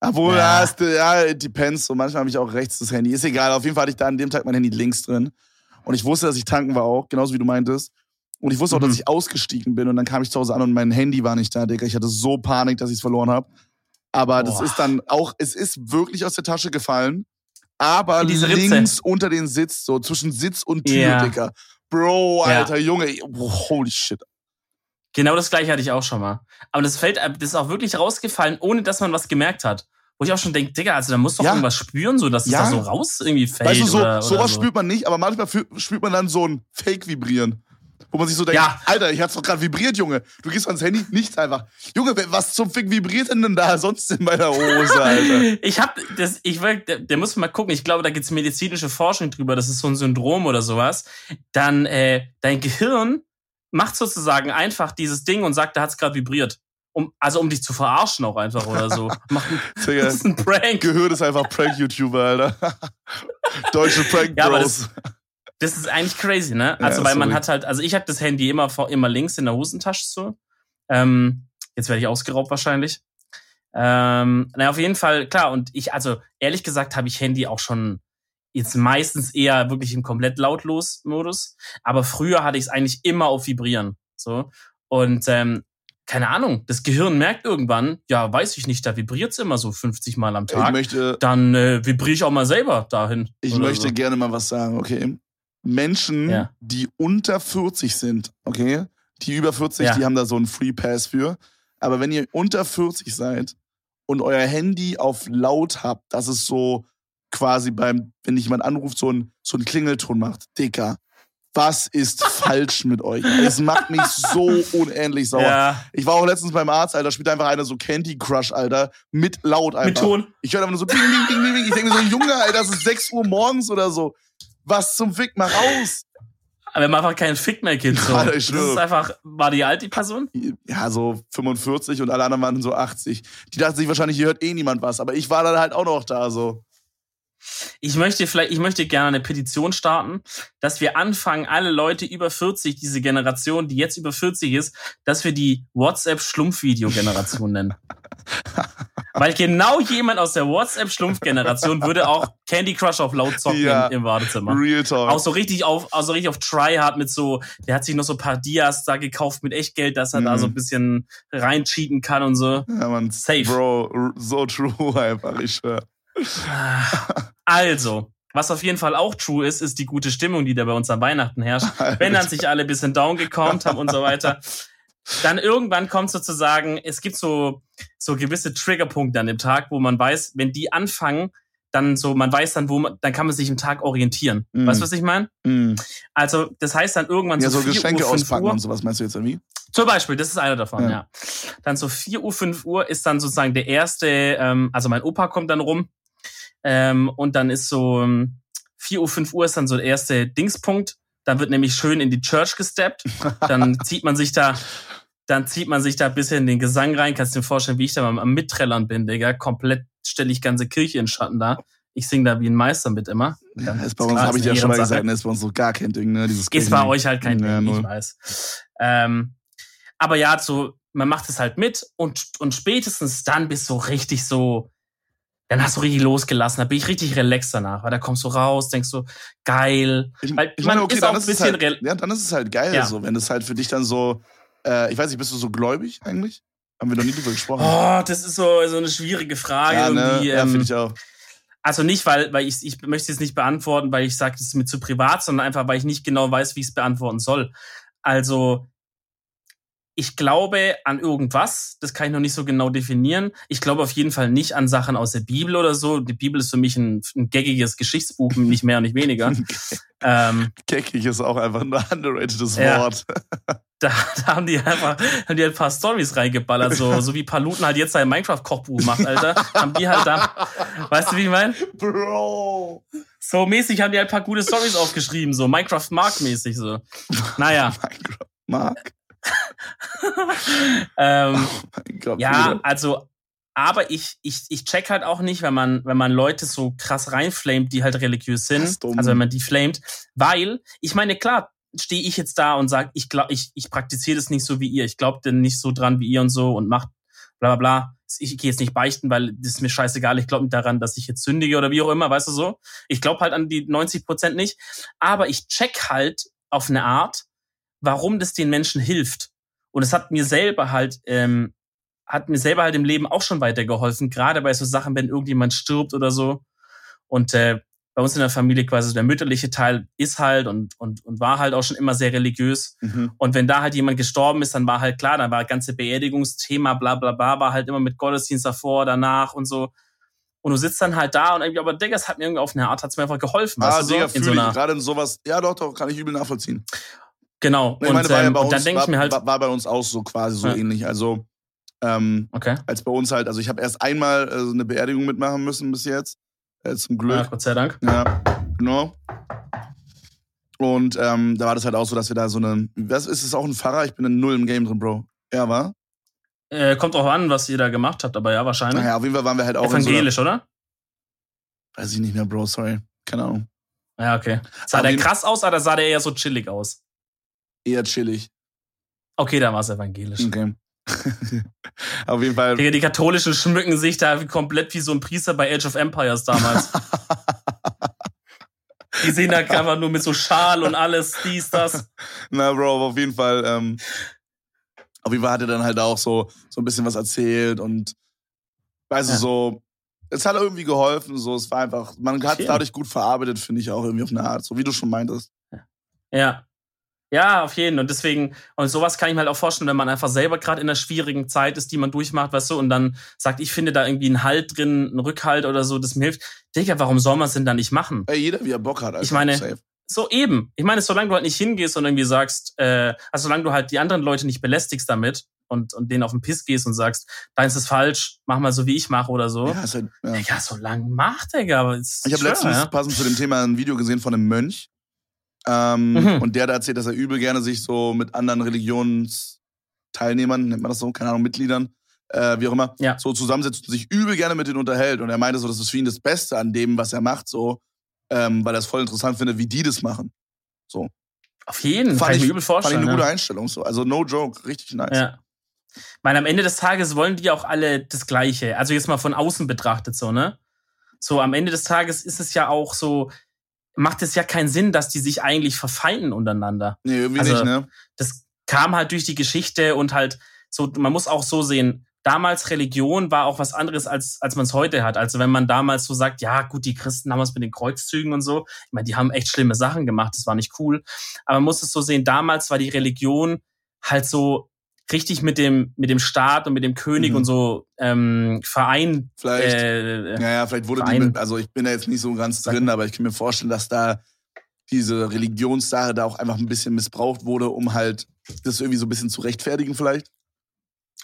Speaker 1: Obwohl,
Speaker 2: Ja.
Speaker 1: ja, es, ja it depends. So, manchmal habe ich auch rechts das Handy. Ist egal. Auf jeden Fall hatte ich da an dem Tag mein Handy links drin. Und ich wusste, dass ich tanken war auch, genauso wie du meintest. Und ich wusste auch,
Speaker 2: Mhm.
Speaker 1: dass ich ausgestiegen bin. Und dann kam ich zu Hause an und mein Handy war nicht da, Digga. Ich hatte so Panik, dass ich es verloren habe. Aber das
Speaker 2: Boah.
Speaker 1: ist dann auch, es ist wirklich aus der Tasche gefallen. Aber links unter den Sitz, so zwischen Sitz und Tür,
Speaker 2: Ja.
Speaker 1: Digga. Bro,
Speaker 2: Ja.
Speaker 1: Alter, Junge. Holy shit.
Speaker 2: Genau das gleiche hatte ich auch schon mal. Aber das fällt, das ist auch wirklich rausgefallen, ohne dass man was gemerkt hat. Wo ich auch schon denke, Digga, also da muss doch
Speaker 1: Ja.
Speaker 2: irgendwas spüren, so dass es
Speaker 1: Ja.
Speaker 2: da so raus irgendwie fällt.
Speaker 1: Weißt du, so,
Speaker 2: oder,
Speaker 1: sowas
Speaker 2: oder so.
Speaker 1: spürt man nicht, aber manchmal spürt man dann so ein Fake-Vibrieren. Wo man sich so denkt,
Speaker 2: Ja.
Speaker 1: Alter, ich hab's doch gerade vibriert, Junge. Du gehst ans Handy, nichts einfach. Junge, was zum Fick vibriert denn, denn da sonst in meiner Hose, Alter?
Speaker 2: Ich hab das, ich will, der, der muss mal gucken. Ich glaube, da gibt's medizinische Forschung drüber. Das ist so ein Syndrom oder sowas. Dann äh, dein Gehirn macht sozusagen einfach dieses Ding und sagt, da hat's gerade vibriert. Um, also um dich zu verarschen auch einfach oder so.
Speaker 1: Digga,
Speaker 2: das ist ein Prank.
Speaker 1: Gehört ist einfach Prank-YouTuber, Alter. Deutsche Prank-Bros.
Speaker 2: Ja, das- Das ist eigentlich crazy, ne?
Speaker 1: Ja,
Speaker 2: Also, weil man hat halt, also ich habe das Handy immer vor, immer links in der Hosentasche so. Ähm, jetzt werde ich ausgeraubt wahrscheinlich. Ähm, naja, auf jeden Fall, klar, und ich, also ehrlich gesagt, habe ich Handy auch schon jetzt meistens eher wirklich im komplett lautlos Modus. Aber früher hatte ich es eigentlich immer auf Vibrieren. So. Und ähm, keine Ahnung, das Gehirn merkt irgendwann, ja, weiß ich nicht, da vibriert's immer so 50 Mal am
Speaker 1: ich
Speaker 2: Tag.
Speaker 1: möchte,
Speaker 2: Dann äh, vibriere ich auch mal selber dahin.
Speaker 1: ich möchte
Speaker 2: so.
Speaker 1: gerne mal was sagen, okay? Menschen,
Speaker 2: Ja.
Speaker 1: die unter 40 sind, okay? Die über 40,
Speaker 2: Ja.
Speaker 1: die haben da so einen Free Pass für. Aber wenn ihr unter 40 seid und euer Handy auf laut habt, dass es so quasi beim, wenn dich jemand anruft, so ein, so ein Klingelton macht. Dicker, was ist falsch mit euch? Es macht mich so unendlich sauer.
Speaker 2: Ja,
Speaker 1: Ich war auch letztens beim Arzt, Alter, spielt einfach einer so Candy Crush, Alter, mit laut einfach.
Speaker 2: mit Ton.
Speaker 1: Ich höre einfach nur so ding, ding, ding, ding, ding. Ich denke mir so, Junge, Alter, das ist 6 Uhr morgens oder so. Was zum Fick, mach aus.
Speaker 2: Aber wir haben einfach keinen Fick mehr, Kind. So.
Speaker 1: Ich
Speaker 2: das ist einfach, war die alt, die Person?
Speaker 1: Ja, so 45 und alle anderen waren so 80. Die dachten sich wahrscheinlich, hier hört eh niemand was. Aber ich war dann halt auch noch da, so.
Speaker 2: Ich möchte vielleicht, ich möchte gerne eine Petition starten, dass wir anfangen, alle Leute über 40, diese Generation, die jetzt über 40 ist, dass wir die WhatsApp-Schlumpfvideo-Generation nennen. Weil genau jemand aus der WhatsApp-Schlumpf-Generation würde auch Candy Crush auf laut zocken
Speaker 1: Ja.
Speaker 2: im, im Badezimmer.
Speaker 1: Real Talk.
Speaker 2: Auch so richtig auf, auch so richtig auf Tryhard mit so, der hat sich noch so ein paar Dias da gekauft mit Echtgeld, dass er da
Speaker 1: Mhm.
Speaker 2: so ein bisschen reincheaten kann und so.
Speaker 1: ja, man,
Speaker 2: Safe.
Speaker 1: Bro, so true einfach, ich schwör.
Speaker 2: Also, was auf jeden Fall auch true ist, ist die gute Stimmung, die da bei uns an Weihnachten herrscht. Wenn dann sich alle ein bisschen down gekommt haben und so weiter. Dann irgendwann kommt sozusagen, es gibt so, so gewisse Triggerpunkte an dem Tag, wo man weiß, wenn die anfangen, dann so, man weiß dann, wo man, dann kann man sich im Tag orientieren.
Speaker 1: Mhm.
Speaker 2: Weißt du, was ich meine?
Speaker 1: Mm.
Speaker 2: Also, das heißt dann irgendwann
Speaker 1: Ja,
Speaker 2: so,
Speaker 1: so
Speaker 2: 4
Speaker 1: Geschenke
Speaker 2: Uhr, 5
Speaker 1: auspacken
Speaker 2: Uhr.
Speaker 1: und sowas, meinst du jetzt irgendwie?
Speaker 2: Zum Beispiel, das ist einer davon,
Speaker 1: Ja.
Speaker 2: ja. Dann so 4 Uhr, 5 Uhr ist dann sozusagen der erste, ähm, also mein Opa kommt dann rum. Ähm, und dann ist so ähm, 4 Uhr, 5 Uhr ist dann so der erste Dingspunkt. Dann wird nämlich schön in die Church gesteppt. Dann zieht man sich da, dann zieht man sich da ein bisschen in den Gesang rein. Kannst du dir vorstellen, wie ich da mal am Mitträllern bin, Digga. Komplett stelle ich ganze Kirche in Schatten da. Ich singe da wie ein Meister mit immer.
Speaker 1: Ja, ist bei uns, habe ich ja schon mal
Speaker 2: Ehrensache.
Speaker 1: gesagt, ne, ist bei uns so gar kein Ding, ne? Dieses
Speaker 2: Ist bei
Speaker 1: Kirchen-
Speaker 2: euch halt kein
Speaker 1: Ja,
Speaker 2: Ding, ich weiß. Ähm, aber ja, so, man macht es halt mit und, und spätestens dann bist du richtig so, dann hast du richtig losgelassen, da bin ich richtig relaxed danach, weil da kommst du raus, denkst du, geil.
Speaker 1: Ich,
Speaker 2: Weil
Speaker 1: ich meine, okay,
Speaker 2: ist
Speaker 1: dann
Speaker 2: auch
Speaker 1: ist
Speaker 2: ein
Speaker 1: es
Speaker 2: bisschen
Speaker 1: halt, ja, dann ist es halt geil,
Speaker 2: Ja.
Speaker 1: so, wenn es halt für dich dann so, äh, ich weiß nicht, bist du so gläubig eigentlich? Haben wir noch nie drüber gesprochen.
Speaker 2: Oh, das ist so, so eine schwierige Frage
Speaker 1: ja, ne?
Speaker 2: irgendwie.
Speaker 1: ja,
Speaker 2: ähm,
Speaker 1: finde ich auch.
Speaker 2: Also nicht, weil, weil ich, ich möchte es nicht beantworten, weil ich sage, das ist mir zu privat, sondern einfach, weil ich nicht genau weiß, wie ich es beantworten soll. Also, ich glaube an irgendwas, das kann ich noch nicht so genau definieren. Ich glaube auf jeden Fall nicht an Sachen aus der Bibel oder so. Die Bibel ist für mich ein, ein gaggiges Geschichtsbuch, nicht mehr und nicht weniger. ähm,
Speaker 1: Keckig ist auch einfach ein underratedes
Speaker 2: Ja.
Speaker 1: Wort.
Speaker 2: da, da haben die einfach haben die halt ein paar Stories reingeballert, so, so wie Paluten halt jetzt sein Minecraft-Kochbuch macht, Alter. haben die halt da, weißt du, wie ich meine?
Speaker 1: Bro.
Speaker 2: So mäßig haben die halt ein paar gute Stories aufgeschrieben, so Minecraft-Mark-mäßig so. Naja,
Speaker 1: Minecraft.
Speaker 2: Ähm,
Speaker 1: Mein Gott,
Speaker 2: ja, also, aber ich, ich, ich check halt auch nicht, wenn man, wenn man Leute so krass reinflamet, die halt religiös sind, also wenn man die flamet, weil, ich meine, klar, stehe ich jetzt da und sage, ich glaub, ich, ich praktiziere das nicht so wie ihr, ich glaube denn nicht so dran wie ihr und so und macht bla bla bla. Ich gehe jetzt nicht beichten, weil das ist mir scheißegal. Ich glaube nicht daran, dass ich jetzt sündige oder wie auch immer, weißt du so. Ich glaube halt an die 90 Prozent nicht. Aber ich check halt auf eine Art, warum das den Menschen hilft. Und es hat mir selber halt, ähm, hat mir selber halt im Leben auch schon weitergeholfen, gerade bei so Sachen, wenn irgendjemand stirbt oder so. Und äh, bei uns in der Familie quasi der mütterliche Teil ist halt und, und, und war halt auch schon immer sehr religiös.
Speaker 1: Mhm.
Speaker 2: Und wenn da halt jemand gestorben ist, dann war halt klar, dann war das ganze Beerdigungsthema, bla bla bla, war halt immer mit Gottesdienst davor, danach und so. Und du sitzt dann halt da und irgendwie, aber Digga, es hat mir irgendwie auf eine Art, hat's mir einfach geholfen.
Speaker 1: Ah,
Speaker 2: weißt du,
Speaker 1: Digga,
Speaker 2: so? in so einer,
Speaker 1: Gerade in sowas, ja doch, doch, kann ich übel nachvollziehen.
Speaker 2: Genau.
Speaker 1: Ich
Speaker 2: und,
Speaker 1: meine, war ja
Speaker 2: ähm,
Speaker 1: bei
Speaker 2: und
Speaker 1: uns,
Speaker 2: dann denke ich mir halt,
Speaker 1: war, war bei uns auch so quasi so
Speaker 2: Ja.
Speaker 1: ähnlich. Also, ähm,
Speaker 2: okay,
Speaker 1: als bei uns halt, also ich habe erst einmal äh, so eine Beerdigung mitmachen müssen bis jetzt. Äh, zum
Speaker 2: ja,
Speaker 1: Glück.
Speaker 2: Gott sei Dank.
Speaker 1: Ja, genau. Und ähm, da war das halt auch so, dass wir da so eine. Was ist es auch ein Pfarrer? Ich bin in null im Game drin, Bro. Ja, war?
Speaker 2: Äh, kommt auch an, was ihr da gemacht habt, aber ja, wahrscheinlich.
Speaker 1: Naja, auf jeden Fall waren wir halt auch
Speaker 2: Evangelisch, oder?
Speaker 1: so einer, Weiß ich nicht mehr, Bro, sorry. Keine Ahnung.
Speaker 2: Ja, okay. Sah
Speaker 1: Auf
Speaker 2: der krass aus oder sah der eher so chillig aus?
Speaker 1: Eher chillig.
Speaker 2: Okay, da war es evangelisch.
Speaker 1: Okay. auf jeden Fall.
Speaker 2: Digga, die Katholischen schmücken sich da komplett wie so ein Priester bei Age of Empires damals. Die sehen da einfach nur mit so Schal und alles, dies, das.
Speaker 1: Na, Bro, aber auf jeden Fall, ähm, auf jeden Fall hat er dann halt auch so, so ein bisschen was erzählt und weißt
Speaker 2: Ja.
Speaker 1: du, so, es hat irgendwie geholfen, so, es war einfach, man hat
Speaker 2: Schön.
Speaker 1: dadurch gut verarbeitet, finde ich auch irgendwie auf eine Art, so wie du schon meintest.
Speaker 2: Ja. Ja, auf jeden. Und deswegen, und sowas kann ich mir halt auch vorstellen, wenn man einfach selber gerade in einer schwierigen Zeit ist, die man durchmacht, weißt du, und dann sagt, ich finde da irgendwie einen Halt drin, einen Rückhalt oder so, das mir hilft. Digga, warum soll man es denn dann nicht machen?
Speaker 1: Ey, jeder, wie er Bock hat. Also
Speaker 2: Ich meine,
Speaker 1: safe.
Speaker 2: So eben. Ich meine, solange du halt nicht hingehst und irgendwie sagst, äh, also solange du halt die anderen Leute nicht belästigst damit und, und denen auf den Piss gehst und sagst, deins ist falsch, mach mal so, wie ich mache oder so.
Speaker 1: Ja, halt, ja.
Speaker 2: Digga, so lang macht, Digga.
Speaker 1: Ich habe letztens
Speaker 2: ja.
Speaker 1: passend zu dem Thema ein Video gesehen von einem Mönch. Ähm,
Speaker 2: Mhm.
Speaker 1: Und der hat erzählt, dass er übel gerne sich so mit anderen Religionsteilnehmern, nennt man das so, keine Ahnung, Mitgliedern, äh, wie auch immer,
Speaker 2: Ja.
Speaker 1: so zusammensetzt und sich übel gerne mit denen unterhält. Und er meinte so, das ist für ihn das Beste an dem, was er macht, so, ähm, weil er es voll interessant findet, wie die das machen. So.
Speaker 2: Auf jeden,
Speaker 1: Fand
Speaker 2: kann ich
Speaker 1: ich-
Speaker 2: mir übel
Speaker 1: Fand ich
Speaker 2: vorstellen.
Speaker 1: eine gute
Speaker 2: ja.
Speaker 1: Einstellung, so. Also no joke, richtig nice.
Speaker 2: Ja. Ich meine, am Ende des Tages wollen die auch alle das Gleiche. Also jetzt mal von außen betrachtet so, ne? So, am Ende des Tages ist es ja auch so, macht es ja keinen Sinn, dass die sich eigentlich verfeinden untereinander.
Speaker 1: Nee, irgendwie
Speaker 2: Also-
Speaker 1: nicht, ne?
Speaker 2: Das kam halt durch die Geschichte und halt so, man muss auch so sehen, damals Religion war auch was anderes, als, als man es heute hat. Also wenn man damals so sagt, ja gut, die Christen haben es mit den Kreuzzügen und so. Ich meine, die haben echt schlimme Sachen gemacht, das war nicht cool. Aber man muss es so sehen, damals war die Religion halt so richtig mit dem, mit dem Staat und mit dem König
Speaker 1: Mhm.
Speaker 2: und so ähm, Verein.
Speaker 1: Vielleicht.
Speaker 2: Äh,
Speaker 1: Ja, ja, vielleicht wurde die
Speaker 2: Verein.
Speaker 1: mit, also ich bin da jetzt nicht so ganz drin, aber ich kann mir vorstellen, dass da diese Religionssache da auch einfach ein bisschen missbraucht wurde, um halt das irgendwie so ein bisschen zu rechtfertigen vielleicht.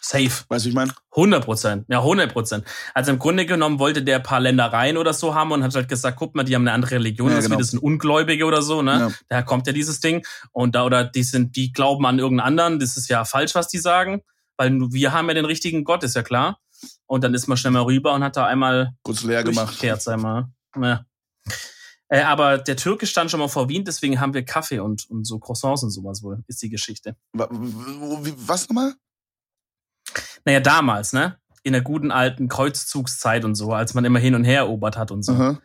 Speaker 2: Safe.
Speaker 1: Weißt du, ich meine?
Speaker 2: 100 Prozent, ja 100 Prozent. Also im Grunde genommen wollte der ein paar Ländereien oder so haben und hat halt gesagt, guck mal, die haben eine andere Religion,
Speaker 1: Ja,
Speaker 2: wir,
Speaker 1: genau.
Speaker 2: das sind Ungläubige oder so, ne?
Speaker 1: Ja.
Speaker 2: Daher kommt ja dieses Ding und da oder die sind, die glauben an irgendeinen anderen, das ist ja falsch, was die sagen, weil wir haben ja den richtigen Gott, ist ja klar. Und dann ist man schnell mal rüber und hat da einmal
Speaker 1: Kurz leer gemacht.
Speaker 2: durchgekehrt, sag mal. Ja. Äh, aber der Türke stand schon mal vor Wien, deswegen haben wir Kaffee und, und so Croissants und sowas wohl, ist die Geschichte.
Speaker 1: Was nochmal?
Speaker 2: Naja, damals, ne? In der guten alten Kreuzzugszeit und so, als man immer hin und her erobert hat und so.
Speaker 1: Aha.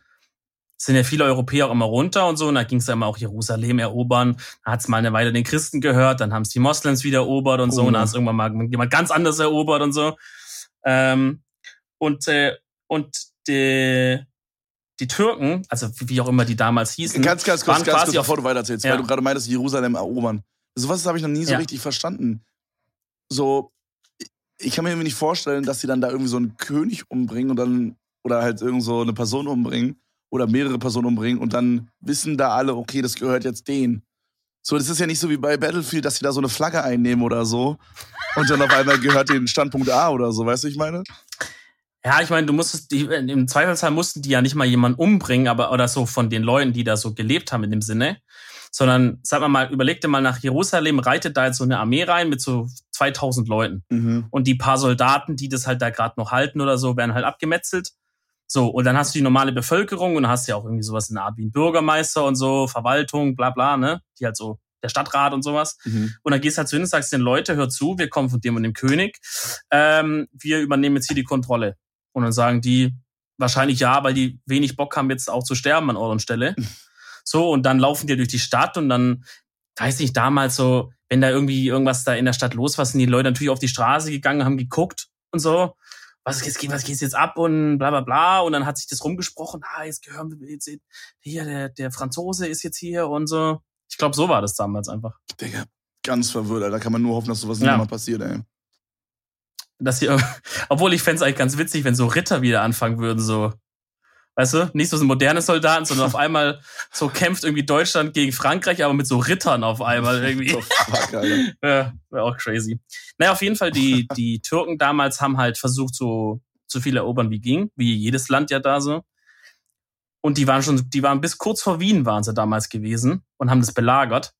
Speaker 2: Sind ja viele Europäer auch immer runter und so. Und da ging es ja immer auch Jerusalem erobern. Da hat es mal eine Weile den Christen gehört, dann haben es die Moslems wieder erobert und so.
Speaker 1: Oh.
Speaker 2: Und dann hat es irgendwann mal jemand ganz anders erobert und so. Ähm, und äh, und die, die Türken, also wie auch immer die damals hießen,
Speaker 1: Ganz, ganz kurz,
Speaker 2: waren
Speaker 1: ganz
Speaker 2: quasi
Speaker 1: kurz, bevor du weitererzählst,
Speaker 2: Ja.
Speaker 1: weil du gerade meintest, Jerusalem erobern. Sowas habe ich noch nie so
Speaker 2: Ja.
Speaker 1: richtig verstanden. So, ich- kann mir nicht vorstellen, dass sie dann da irgendwie so einen König umbringen und dann, oder halt irgend so eine Person umbringen oder mehrere Personen umbringen und dann wissen da alle, okay, das gehört jetzt denen. So, das ist ja nicht so wie bei Battlefield, dass sie da so eine Flagge einnehmen oder so und dann auf einmal gehört den Standpunkt A oder so, weißt du, ich meine?
Speaker 2: Ja, ich meine, du musstest, die, im Zweifelsfall mussten die ja nicht mal jemanden umbringen, aber oder so von den Leuten, die da so gelebt haben in dem Sinne, sondern, sag mal mal, überleg dir mal nach Jerusalem, reitet da jetzt so eine Armee rein mit so 2000 Leuten
Speaker 1: Mhm.
Speaker 2: und die paar Soldaten, die das halt da gerade noch halten oder so, werden halt abgemetzelt. So, und dann hast du die normale Bevölkerung und dann hast du ja auch irgendwie sowas in der Art wie ein Bürgermeister und so, Verwaltung, bla bla, ne? Die halt so, der Stadtrat und sowas.
Speaker 1: Mhm.
Speaker 2: Und dann gehst du halt zu hin und sagst den Leute, hört zu, wir kommen von dem und dem König. Ähm, wir übernehmen jetzt hier die Kontrolle. Und dann sagen die wahrscheinlich ja, weil die wenig Bock haben, jetzt auch zu sterben an Ort und Stelle. So, und dann laufen die durch die Stadt und dann, weiß nicht, damals so, wenn da irgendwie irgendwas da in der Stadt los war, sind die Leute natürlich auf die Straße gegangen, haben geguckt und so. Was geht, was geht jetzt ab und bla bla bla. Und dann hat sich das rumgesprochen, ah, jetzt gehören wir jetzt hier, der, der Franzose ist jetzt hier und so. Ich glaube, so war das damals einfach.
Speaker 1: Digga, ganz verwirrt, Alter. Da kann man nur hoffen, dass sowas nicht
Speaker 2: Ja.
Speaker 1: nochmal passiert, ey.
Speaker 2: dass sie, obwohl ich fände es eigentlich ganz witzig, wenn so Ritter wieder anfangen würden, so, weißt du, nicht so so moderne Soldaten, sondern auf einmal so kämpft irgendwie Deutschland gegen Frankreich, aber mit so Rittern auf einmal irgendwie. Ja, wäre auch crazy. Naja, auf jeden Fall, die, die Türken damals haben halt versucht, so, so viel erobern wie ging, wie jedes Land ja da so. Und die waren schon, die waren bis kurz vor Wien waren sie damals gewesen und haben das belagert.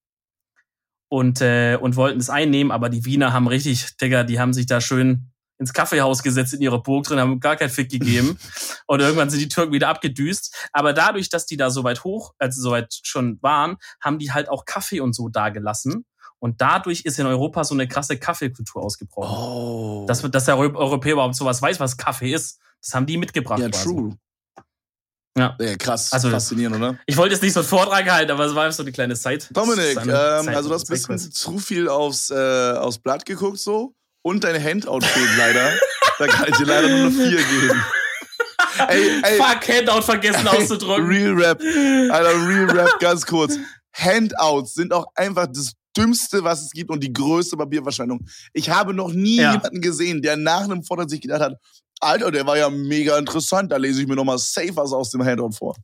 Speaker 2: Und, äh, und wollten es einnehmen, aber die Wiener haben richtig, Digga, die haben sich da schön ins Kaffeehaus gesetzt in ihrer Burg drin, haben gar keinen Fick gegeben. und irgendwann sind die Türken wieder abgedüst. Aber dadurch, dass die da so weit hoch, also so weit schon waren, haben die halt auch Kaffee und so da gelassen. Und dadurch ist in Europa so eine krasse Kaffeekultur ausgebrochen.
Speaker 1: Oh.
Speaker 2: Dass, dass der Euro- Europäer überhaupt sowas weiß, was Kaffee ist, das haben die mitgebracht.
Speaker 1: ja,
Speaker 2: quasi.
Speaker 1: true.
Speaker 2: Ja.
Speaker 1: Ja, krass.
Speaker 2: Also-
Speaker 1: faszinierend, oder?
Speaker 2: Ich wollte jetzt nicht so einen Vortrag halten, aber es war einfach so eine kleine Zeit.
Speaker 1: Dominik, ähm,
Speaker 2: Zeit-
Speaker 1: also du hast ein bisschen zu viel aufs, äh, aufs Blatt geguckt so und deine Handout fehlt leider. da kann ich dir leider nur eine 4 geben. ey, ey,
Speaker 2: Fuck, Handout vergessen auszudrücken.
Speaker 1: Real Rap. Alter, Real Rap, ganz kurz. Handouts sind auch einfach das Dümmste, was es gibt und die größte Papierverschwendung. Ich habe noch nie
Speaker 2: Ja.
Speaker 1: jemanden gesehen, der nach einem Vortrag sich gedacht hat, Alter, der war ja mega interessant, da lese ich mir nochmal safe was aus dem Handout vor.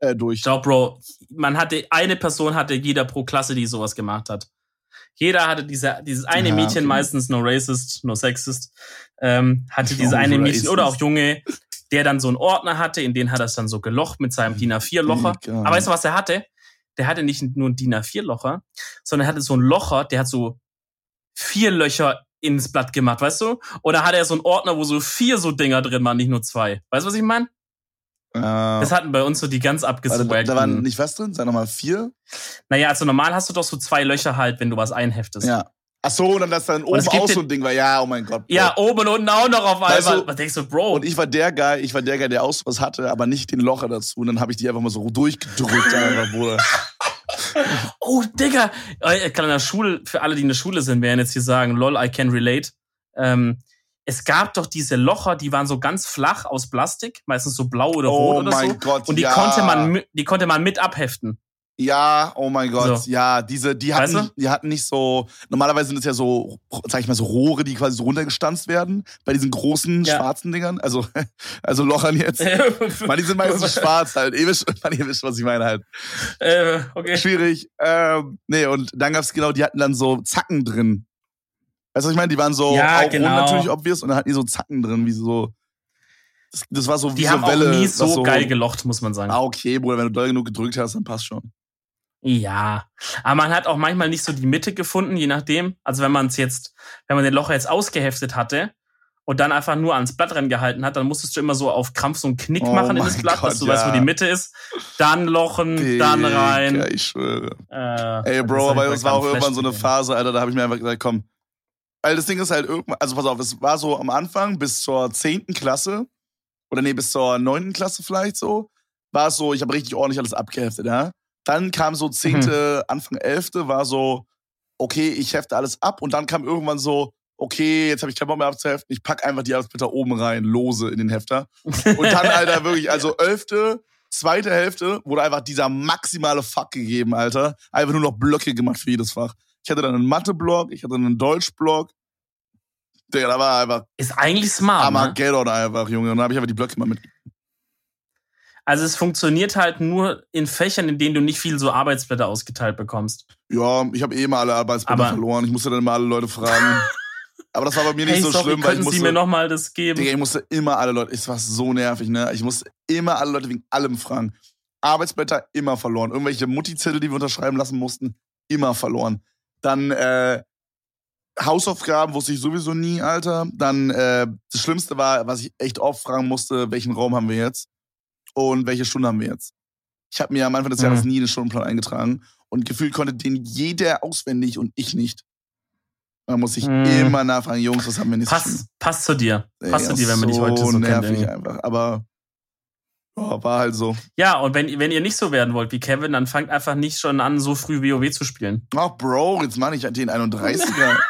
Speaker 1: Äh, durch.
Speaker 2: Ich glaube, Bro, man hatte, eine Person hatte jeder pro Klasse, die sowas gemacht hat. Jeder hatte diese, dieses eine
Speaker 1: Ja,
Speaker 2: Mädchen,
Speaker 1: okay.
Speaker 2: meistens no racist, no sexist, ähm, hatte
Speaker 1: No
Speaker 2: diese eine Mädchen
Speaker 1: racist.
Speaker 2: oder auch Junge, der dann so einen Ordner hatte, in den hat er es dann so gelocht mit seinem DIN A4-Locher.
Speaker 1: Egal.
Speaker 2: Aber weißt du, was er hatte? Der hatte nicht nur ein DIN A4-Locher, sondern er hatte so ein Locher, der hat so vier Löcher ins Blatt gemacht, weißt du? Oder hatte er so einen Ordner, wo so vier so Dinger drin waren, nicht nur zwei. Weißt du, was ich meine?
Speaker 1: Äh,
Speaker 2: Das hatten bei uns so die ganz
Speaker 1: warte,
Speaker 2: abgeswaggten.
Speaker 1: da, da waren nicht was drin? Sag nochmal vier?
Speaker 2: Naja, also normal hast du doch so zwei Löcher halt, wenn du was einheftest.
Speaker 1: Ja. Ach so, und dann das dann oben auch so ein Ding war. Ja, oh mein Gott. Bro.
Speaker 2: Ja, oben und unten auch noch auf
Speaker 1: Weißt
Speaker 2: einmal.
Speaker 1: du,
Speaker 2: Was denkst du, Bro?
Speaker 1: Und ich war der Guy, ich war der Guy, der auch sowas hatte, aber nicht den Locher dazu. Und dann habe ich die einfach mal so durchgedrückt, einfach, Bruder.
Speaker 2: oh, Digga. Äh, Kleiner Schule, für alle, die in der Schule sind, werden jetzt hier sagen, lol, I can relate. Ähm, es gab doch diese Locher, die waren so ganz flach aus Plastik, meistens so blau oder
Speaker 1: Oh
Speaker 2: rot oder
Speaker 1: mein
Speaker 2: so.
Speaker 1: Gott,
Speaker 2: Und die
Speaker 1: ja.
Speaker 2: konnte man, die konnte man mit abheften.
Speaker 1: Ja, oh mein Gott,
Speaker 2: So.
Speaker 1: ja, diese, die hatten,
Speaker 2: Weißt du?
Speaker 1: die hatten nicht so, normalerweise sind es ja so, sag ich mal, so Rohre, die quasi so runtergestanzt werden, bei diesen großen,
Speaker 2: Ja.
Speaker 1: schwarzen Dingern, also, also Lochern jetzt. Man, die sind meistens schwarz halt, ihr wisst, man, ihr wisst, was ich meine halt.
Speaker 2: äh, okay.
Speaker 1: Schwierig, ähm, nee, und dann gab's genau, die hatten dann so Zacken drin. Weißt du, was ich meine? Die waren so,
Speaker 2: Ja,
Speaker 1: auch
Speaker 2: genau.
Speaker 1: natürlich obvious, und dann hatten die so Zacken drin, wie so, das, das war so wie
Speaker 2: Die
Speaker 1: so
Speaker 2: haben
Speaker 1: Welle.
Speaker 2: auch nie
Speaker 1: was
Speaker 2: so geil gelocht, muss man sagen.
Speaker 1: Ah, okay, Bruder, wenn du doll genug gedrückt hast, dann passt schon.
Speaker 2: Ja, aber man hat auch manchmal nicht so die Mitte gefunden, je nachdem. Also wenn man es jetzt, wenn man den Locher jetzt ausgeheftet hatte und dann einfach nur ans Blatt rangehalten hat, dann musstest du immer so auf Krampf so einen Knick
Speaker 1: Oh
Speaker 2: machen in das Blatt,
Speaker 1: Gott,
Speaker 2: dass du weißt, wo
Speaker 1: ja.
Speaker 2: die Mitte ist. Dann lochen, dann
Speaker 1: Digga,
Speaker 2: rein.
Speaker 1: ich schwöre.
Speaker 2: Äh,
Speaker 1: Ey, Bro, aber es war auch irgendwann so eine Phase, Alter, da habe ich mir einfach gesagt, komm. Weil das Ding ist halt irgendwann, also pass auf, es war so am Anfang bis zur 10. Klasse, oder nee, bis zur 9. Klasse vielleicht so, war es so, ich habe richtig ordentlich alles abgeheftet, ja. Dann kam so 10.,
Speaker 2: Mhm.
Speaker 1: Anfang 11. war so, okay, ich hefte alles ab und dann kam irgendwann so, okay, jetzt habe ich keinen Bock mehr abzuheften, ich pack einfach die Arbeitsblätter oben rein, lose in den Hefter. Und dann, Alter, wirklich, also 11., zweite Hälfte wurde einfach dieser maximale Fuck gegeben, Alter. Einfach nur noch Blöcke gemacht für jedes Fach. Ich hatte dann einen Mathe-Block, ich hatte einen Deutsch-Block. Digga, da war einfach
Speaker 2: Ist eigentlich smart. Ne?
Speaker 1: Armageddon einfach, Junge. Und dann habe ich einfach die Blöcke mal mit.
Speaker 2: Also es funktioniert halt nur in Fächern, in denen du nicht viel so Arbeitsblätter ausgeteilt bekommst.
Speaker 1: Ja, ich habe eh immer alle Arbeitsblätter
Speaker 2: Aber-
Speaker 1: verloren. Ich musste dann immer alle Leute fragen. Aber das war bei mir nicht
Speaker 2: Hey,
Speaker 1: so
Speaker 2: sorry,
Speaker 1: schlimm, weil ich musste,
Speaker 2: Sie mir nochmal das geben?
Speaker 1: Digga, ich musste immer alle Leute, es war so nervig, ne? Ich musste immer alle Leute wegen allem fragen. Arbeitsblätter immer verloren. Irgendwelche Mutti-Zettel, die wir unterschreiben lassen mussten, immer verloren. Dann äh, Hausaufgaben wusste ich sowieso nie, Alter. Dann äh, das Schlimmste war, was ich echt oft fragen musste, welchen Raum haben wir jetzt und welche Stunde haben wir jetzt. Ich habe mir am Anfang des
Speaker 2: Mhm.
Speaker 1: Jahres nie den Stundenplan eingetragen und gefühlt konnte den jeder auswendig und ich nicht. Da muss ich
Speaker 2: Mhm.
Speaker 1: immer nachfragen, Jungs, was haben wir nächstes
Speaker 2: Passt, passt zu dir. Passt
Speaker 1: Ey,
Speaker 2: zu dir, wenn man dich heute so kennt.
Speaker 1: nervig
Speaker 2: irgendwie.
Speaker 1: einfach. Aber ja, war halt so.
Speaker 2: Ja, und wenn, wenn ihr nicht so werden wollt wie Kevin, dann fangt einfach nicht schon an, so früh WoW zu spielen.
Speaker 1: Ach, Bro, jetzt mach ich den 31er.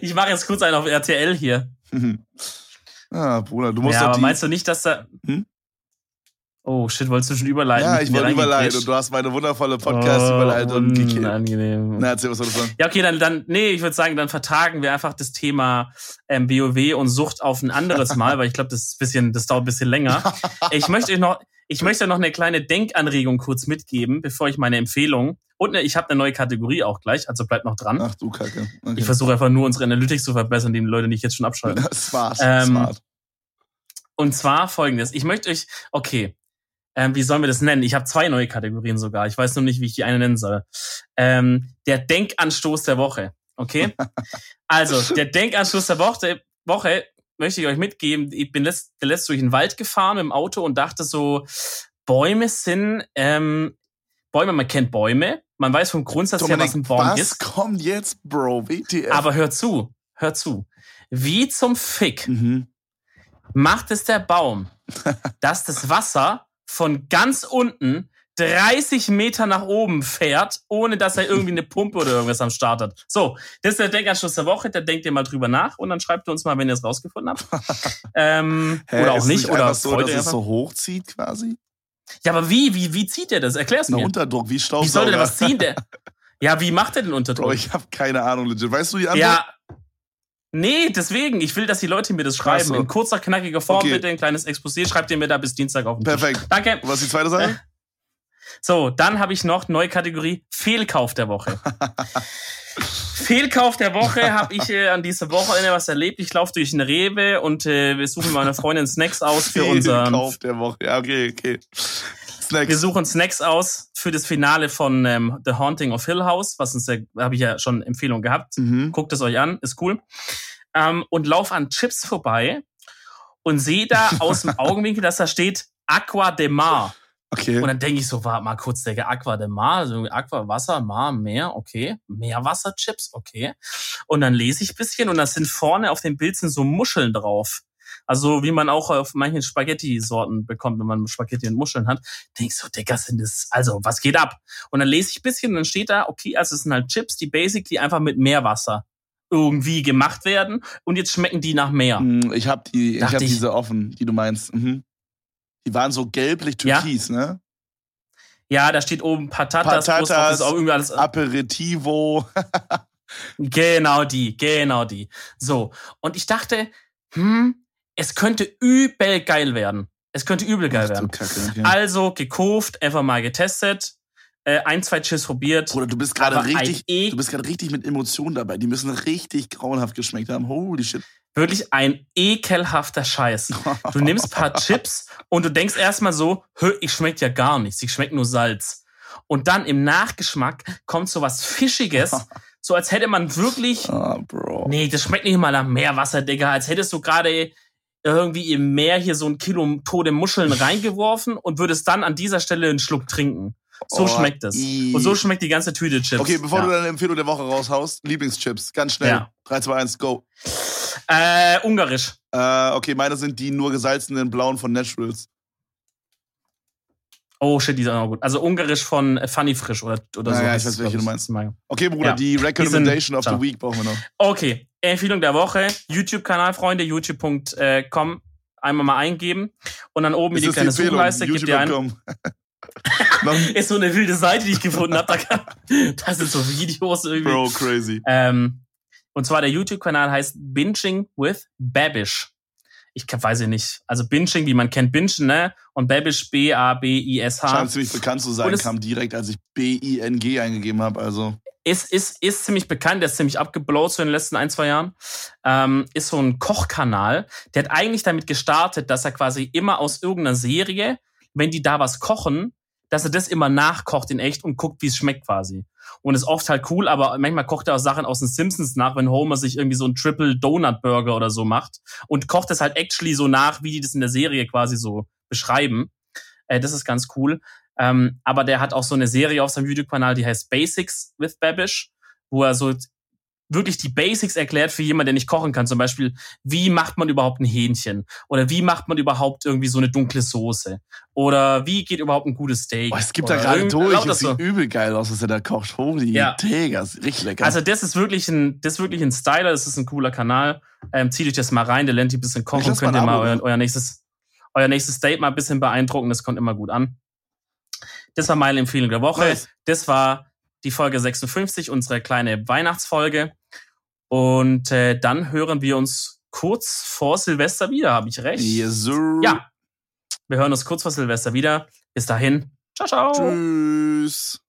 Speaker 2: Ich mache jetzt kurz einen auf RTL hier.
Speaker 1: ah, Bruder, du musst
Speaker 2: ja,
Speaker 1: doch
Speaker 2: aber
Speaker 1: die.
Speaker 2: meinst du nicht, dass da.
Speaker 1: Hm?
Speaker 2: Oh, shit, wolltest du schon überleiten?
Speaker 1: ja, ich wollte überleiten und du hast meine wundervolle Podcast-Überleitung
Speaker 2: oh,
Speaker 1: gekillt.
Speaker 2: unangenehm.
Speaker 1: Na, erzähl, was soll das sein?
Speaker 2: Ja, okay, dann, dann, nee, ich würde sagen, dann vertagen wir einfach das Thema ähm, BOW und Sucht auf ein anderes Mal, weil ich glaube, das ist bisschen, das dauert ein bisschen länger. Ich möchte euch noch, ich möchte noch eine kleine Denkanregung kurz mitgeben, bevor ich meine Empfehlung und ne, ich habe eine neue Kategorie auch gleich, also bleibt noch dran.
Speaker 1: Ach du Kacke. Okay.
Speaker 2: Ich versuche einfach nur unsere Analytics zu verbessern, die die Leute nicht jetzt schon abschalten.
Speaker 1: smart,
Speaker 2: Ähm,
Speaker 1: smart.
Speaker 2: Und zwar folgendes. Ich möchte euch, okay, ähm, wie sollen wir das nennen? Ich habe zwei neue Kategorien sogar. Ich weiß nur nicht, wie ich die eine nennen soll. Ähm, der Denkanstoß der Woche. Okay? also, der Denkanstoß der Woche, Woche möchte ich euch mitgeben. Ich bin letzt, letzt durch den Wald gefahren mit dem Auto und dachte so, Bäume sind, ähm, Bäume, man kennt Bäume. Man weiß vom Grundsatz her, was ein Baum
Speaker 1: was
Speaker 2: ist.
Speaker 1: kommt jetzt, Bro? WTF?
Speaker 2: Aber hör zu, hör zu. Wie zum Fick
Speaker 1: mhm.
Speaker 2: macht es der Baum, dass das Wasser von ganz unten 30 Meter nach oben fährt, ohne dass er irgendwie eine Pumpe oder irgendwas am Start hat. So, das ist der Denkanschluss der Woche, da denkt ihr mal drüber nach und dann schreibt ihr uns mal, wenn ihr es rausgefunden habt. ähm,
Speaker 1: Hä,
Speaker 2: oder auch nicht,
Speaker 1: es
Speaker 2: oder
Speaker 1: so, dass es so hochzieht quasi?
Speaker 2: Ja, aber wie, wie, wie zieht der das? Erklär's
Speaker 1: Na,
Speaker 2: mir.
Speaker 1: Unterdruck, wie
Speaker 2: Wie soll
Speaker 1: Staubsauger.
Speaker 2: der was ziehen? Der, Ja, wie macht er den Unterdruck?
Speaker 1: Bro, ich habe keine Ahnung, legit. Weißt du die Antwort?
Speaker 2: ja. Nee, deswegen. Ich will, dass die Leute mir das schreiben.
Speaker 1: so.
Speaker 2: In kurzer, knackiger Form
Speaker 1: Okay.
Speaker 2: bitte, ein kleines Exposé. Schreibt ihr mir da bis Dienstag auf den Tisch.
Speaker 1: Perfekt.
Speaker 2: Danke.
Speaker 1: Und was ist die zweite Sache?
Speaker 2: So, dann habe ich noch neue Kategorie Fehlkauf der Woche. Fehlkauf der Woche habe ich äh, an dieser Wochenende was erlebt. Ich laufe durch eine Rewe und äh, wir suchen meiner Freundin Snacks aus für unseren.
Speaker 1: Kauf der Woche. Ja, okay, okay.
Speaker 2: Wir
Speaker 1: Snacks.
Speaker 2: suchen Snacks aus für das Finale von ähm, The Haunting of Hill House, was uns habe ich ja schon Empfehlung gehabt.
Speaker 1: Mhm.
Speaker 2: Guckt es euch an, ist cool. Ähm, und lauf an Chips vorbei und sehe da aus dem Augenwinkel, dass da steht Aqua de Mar.
Speaker 1: Okay.
Speaker 2: Und dann denke ich so, warte mal kurz, Digga, Aqua de Mar, also Aqua, Wasser, Mar, Meer, okay. Meerwasserchips, okay. Und dann lese ich ein bisschen und da sind vorne auf dem Bild sind so Muscheln drauf. Also wie man auch auf manchen Spaghetti-Sorten bekommt, wenn man Spaghetti und Muscheln hat. Denk ich so, Digga, sind das, also was geht ab? Und dann lese ich ein bisschen und dann steht da, okay, also es sind halt Chips, die basically einfach mit Meerwasser irgendwie gemacht werden und jetzt schmecken die nach Meer.
Speaker 1: Mm, Ich habe die, ich hab
Speaker 2: ich-
Speaker 1: diese offen, die du meinst. Mhm. Die waren so gelblich-türkis, ne?
Speaker 2: Ja, da steht oben Patatas,
Speaker 1: Patatas,
Speaker 2: auch irgendwie alles.
Speaker 1: Aperitivo.
Speaker 2: Genau die, genau die. So. Und ich dachte, hm, es könnte übel geil werden. Es könnte übel geil
Speaker 1: Ach
Speaker 2: werden.
Speaker 1: Kacke, okay.
Speaker 2: Also gekauft, einfach mal getestet, äh, ein, zwei Chips probiert.
Speaker 1: Bruder, du bist gerade richtig,
Speaker 2: e
Speaker 1: du bist gerade richtig mit Emotionen dabei. Die müssen richtig grauenhaft geschmeckt haben. Holy shit.
Speaker 2: Wirklich ein ekelhafter Scheiß. Du nimmst ein paar Chips und du denkst erstmal so, ich schmeckt ja gar nichts, ich schmeckt nur Salz. Und dann im Nachgeschmack kommt so was Fischiges, so als hätte man wirklich
Speaker 1: Ah, Bro.
Speaker 2: Nee, das schmeckt nicht mal nach Meerwasser, Digga. Als hättest du gerade irgendwie im Meer hier so ein Kilo tote Muscheln reingeworfen und würdest dann an dieser Stelle einen Schluck trinken. So
Speaker 1: Oh,
Speaker 2: schmeckt es. Und so schmeckt die ganze Tüte Chips.
Speaker 1: Okay, bevor
Speaker 2: ja.
Speaker 1: du deine Empfehlung der Woche raushaust, Lieblingschips, ganz schnell.
Speaker 2: Ja.
Speaker 1: 3, 2, 1, go.
Speaker 2: Äh, ungarisch.
Speaker 1: Äh, okay, meine sind die nur gesalzenen blauen von Naturals.
Speaker 2: Oh shit, die sind auch gut. Also ungarisch von äh, Funny Frisch oder, oder so.
Speaker 1: Ja, ich weiß, welche du meinst. Okay, Bruder,
Speaker 2: Ja.
Speaker 1: die Recommendation of the. Week brauchen wir noch.
Speaker 2: Okay, Empfehlung der Woche. YouTube-Kanal, Freunde, youtube.com. Einmal mal eingeben. Und dann oben in die kleine? Suchleiste gibt ihr ein. Ist so eine wilde Seite, die ich gefunden habe. Da, kann- sind so Videos irgendwie.
Speaker 1: Bro, crazy.
Speaker 2: Ähm, und zwar der YouTube-Kanal heißt Binging with Babish. Ich weiß ich nicht. Also Binging, wie man kennt, Bingen, ne? Und Babish, B-A-B-I-S-H.
Speaker 1: Scheint ziemlich bekannt zu sein, kam direkt, als ich B-I-N-G eingegeben habe. Also,
Speaker 2: Ist, ist, ist ziemlich bekannt, der ist ziemlich abgeblowt so in den letzten ein, zwei Jahren. Ähm, ist so ein Kochkanal. Der hat eigentlich damit gestartet, dass er quasi immer aus irgendeiner Serie, wenn die da was kochen, dass er das immer nachkocht in echt und guckt, wie es schmeckt quasi. Und ist oft halt cool, aber manchmal kocht er auch Sachen aus den Simpsons nach, wenn Homer sich irgendwie so einen Triple Donut Burger oder so macht und kocht es halt actually so nach, wie die das in der Serie quasi so beschreiben. Äh, das ist ganz cool. Ähm, aber der hat auch so eine Serie auf seinem YouTube-Kanal, die heißt Basics with Babish, wo er so wirklich die Basics erklärt für jemanden, der nicht kochen kann. Zum Beispiel, wie macht man überhaupt ein Hähnchen? Oder wie macht man überhaupt irgendwie so eine dunkle Soße? Oder wie geht überhaupt ein gutes Steak?
Speaker 1: boah, es gibt da gerade durch. Es sieht
Speaker 2: so.
Speaker 1: übel geil aus, was er da kocht. Holy
Speaker 2: Ja.
Speaker 1: Ist richtig lecker.
Speaker 2: Also das ist wirklich ein, das ist wirklich ein Styler, das ist ein cooler Kanal. Ähm, zieht euch das mal rein, der lernt ihr ein bisschen kochen, könnt ihr mal euer, euer nächstes, euer nächstes Date mal ein bisschen beeindrucken, das kommt immer gut an. Das war meine Empfehlung der Woche.
Speaker 1: Nice.
Speaker 2: Das war die Folge 56, unsere kleine Weihnachtsfolge. Und äh, dann hören wir uns kurz vor Silvester wieder, habe ich recht?
Speaker 1: yes, sir.
Speaker 2: Ja. Wir hören uns kurz vor Silvester wieder. Bis dahin. Ciao, ciao.
Speaker 1: Tschüss.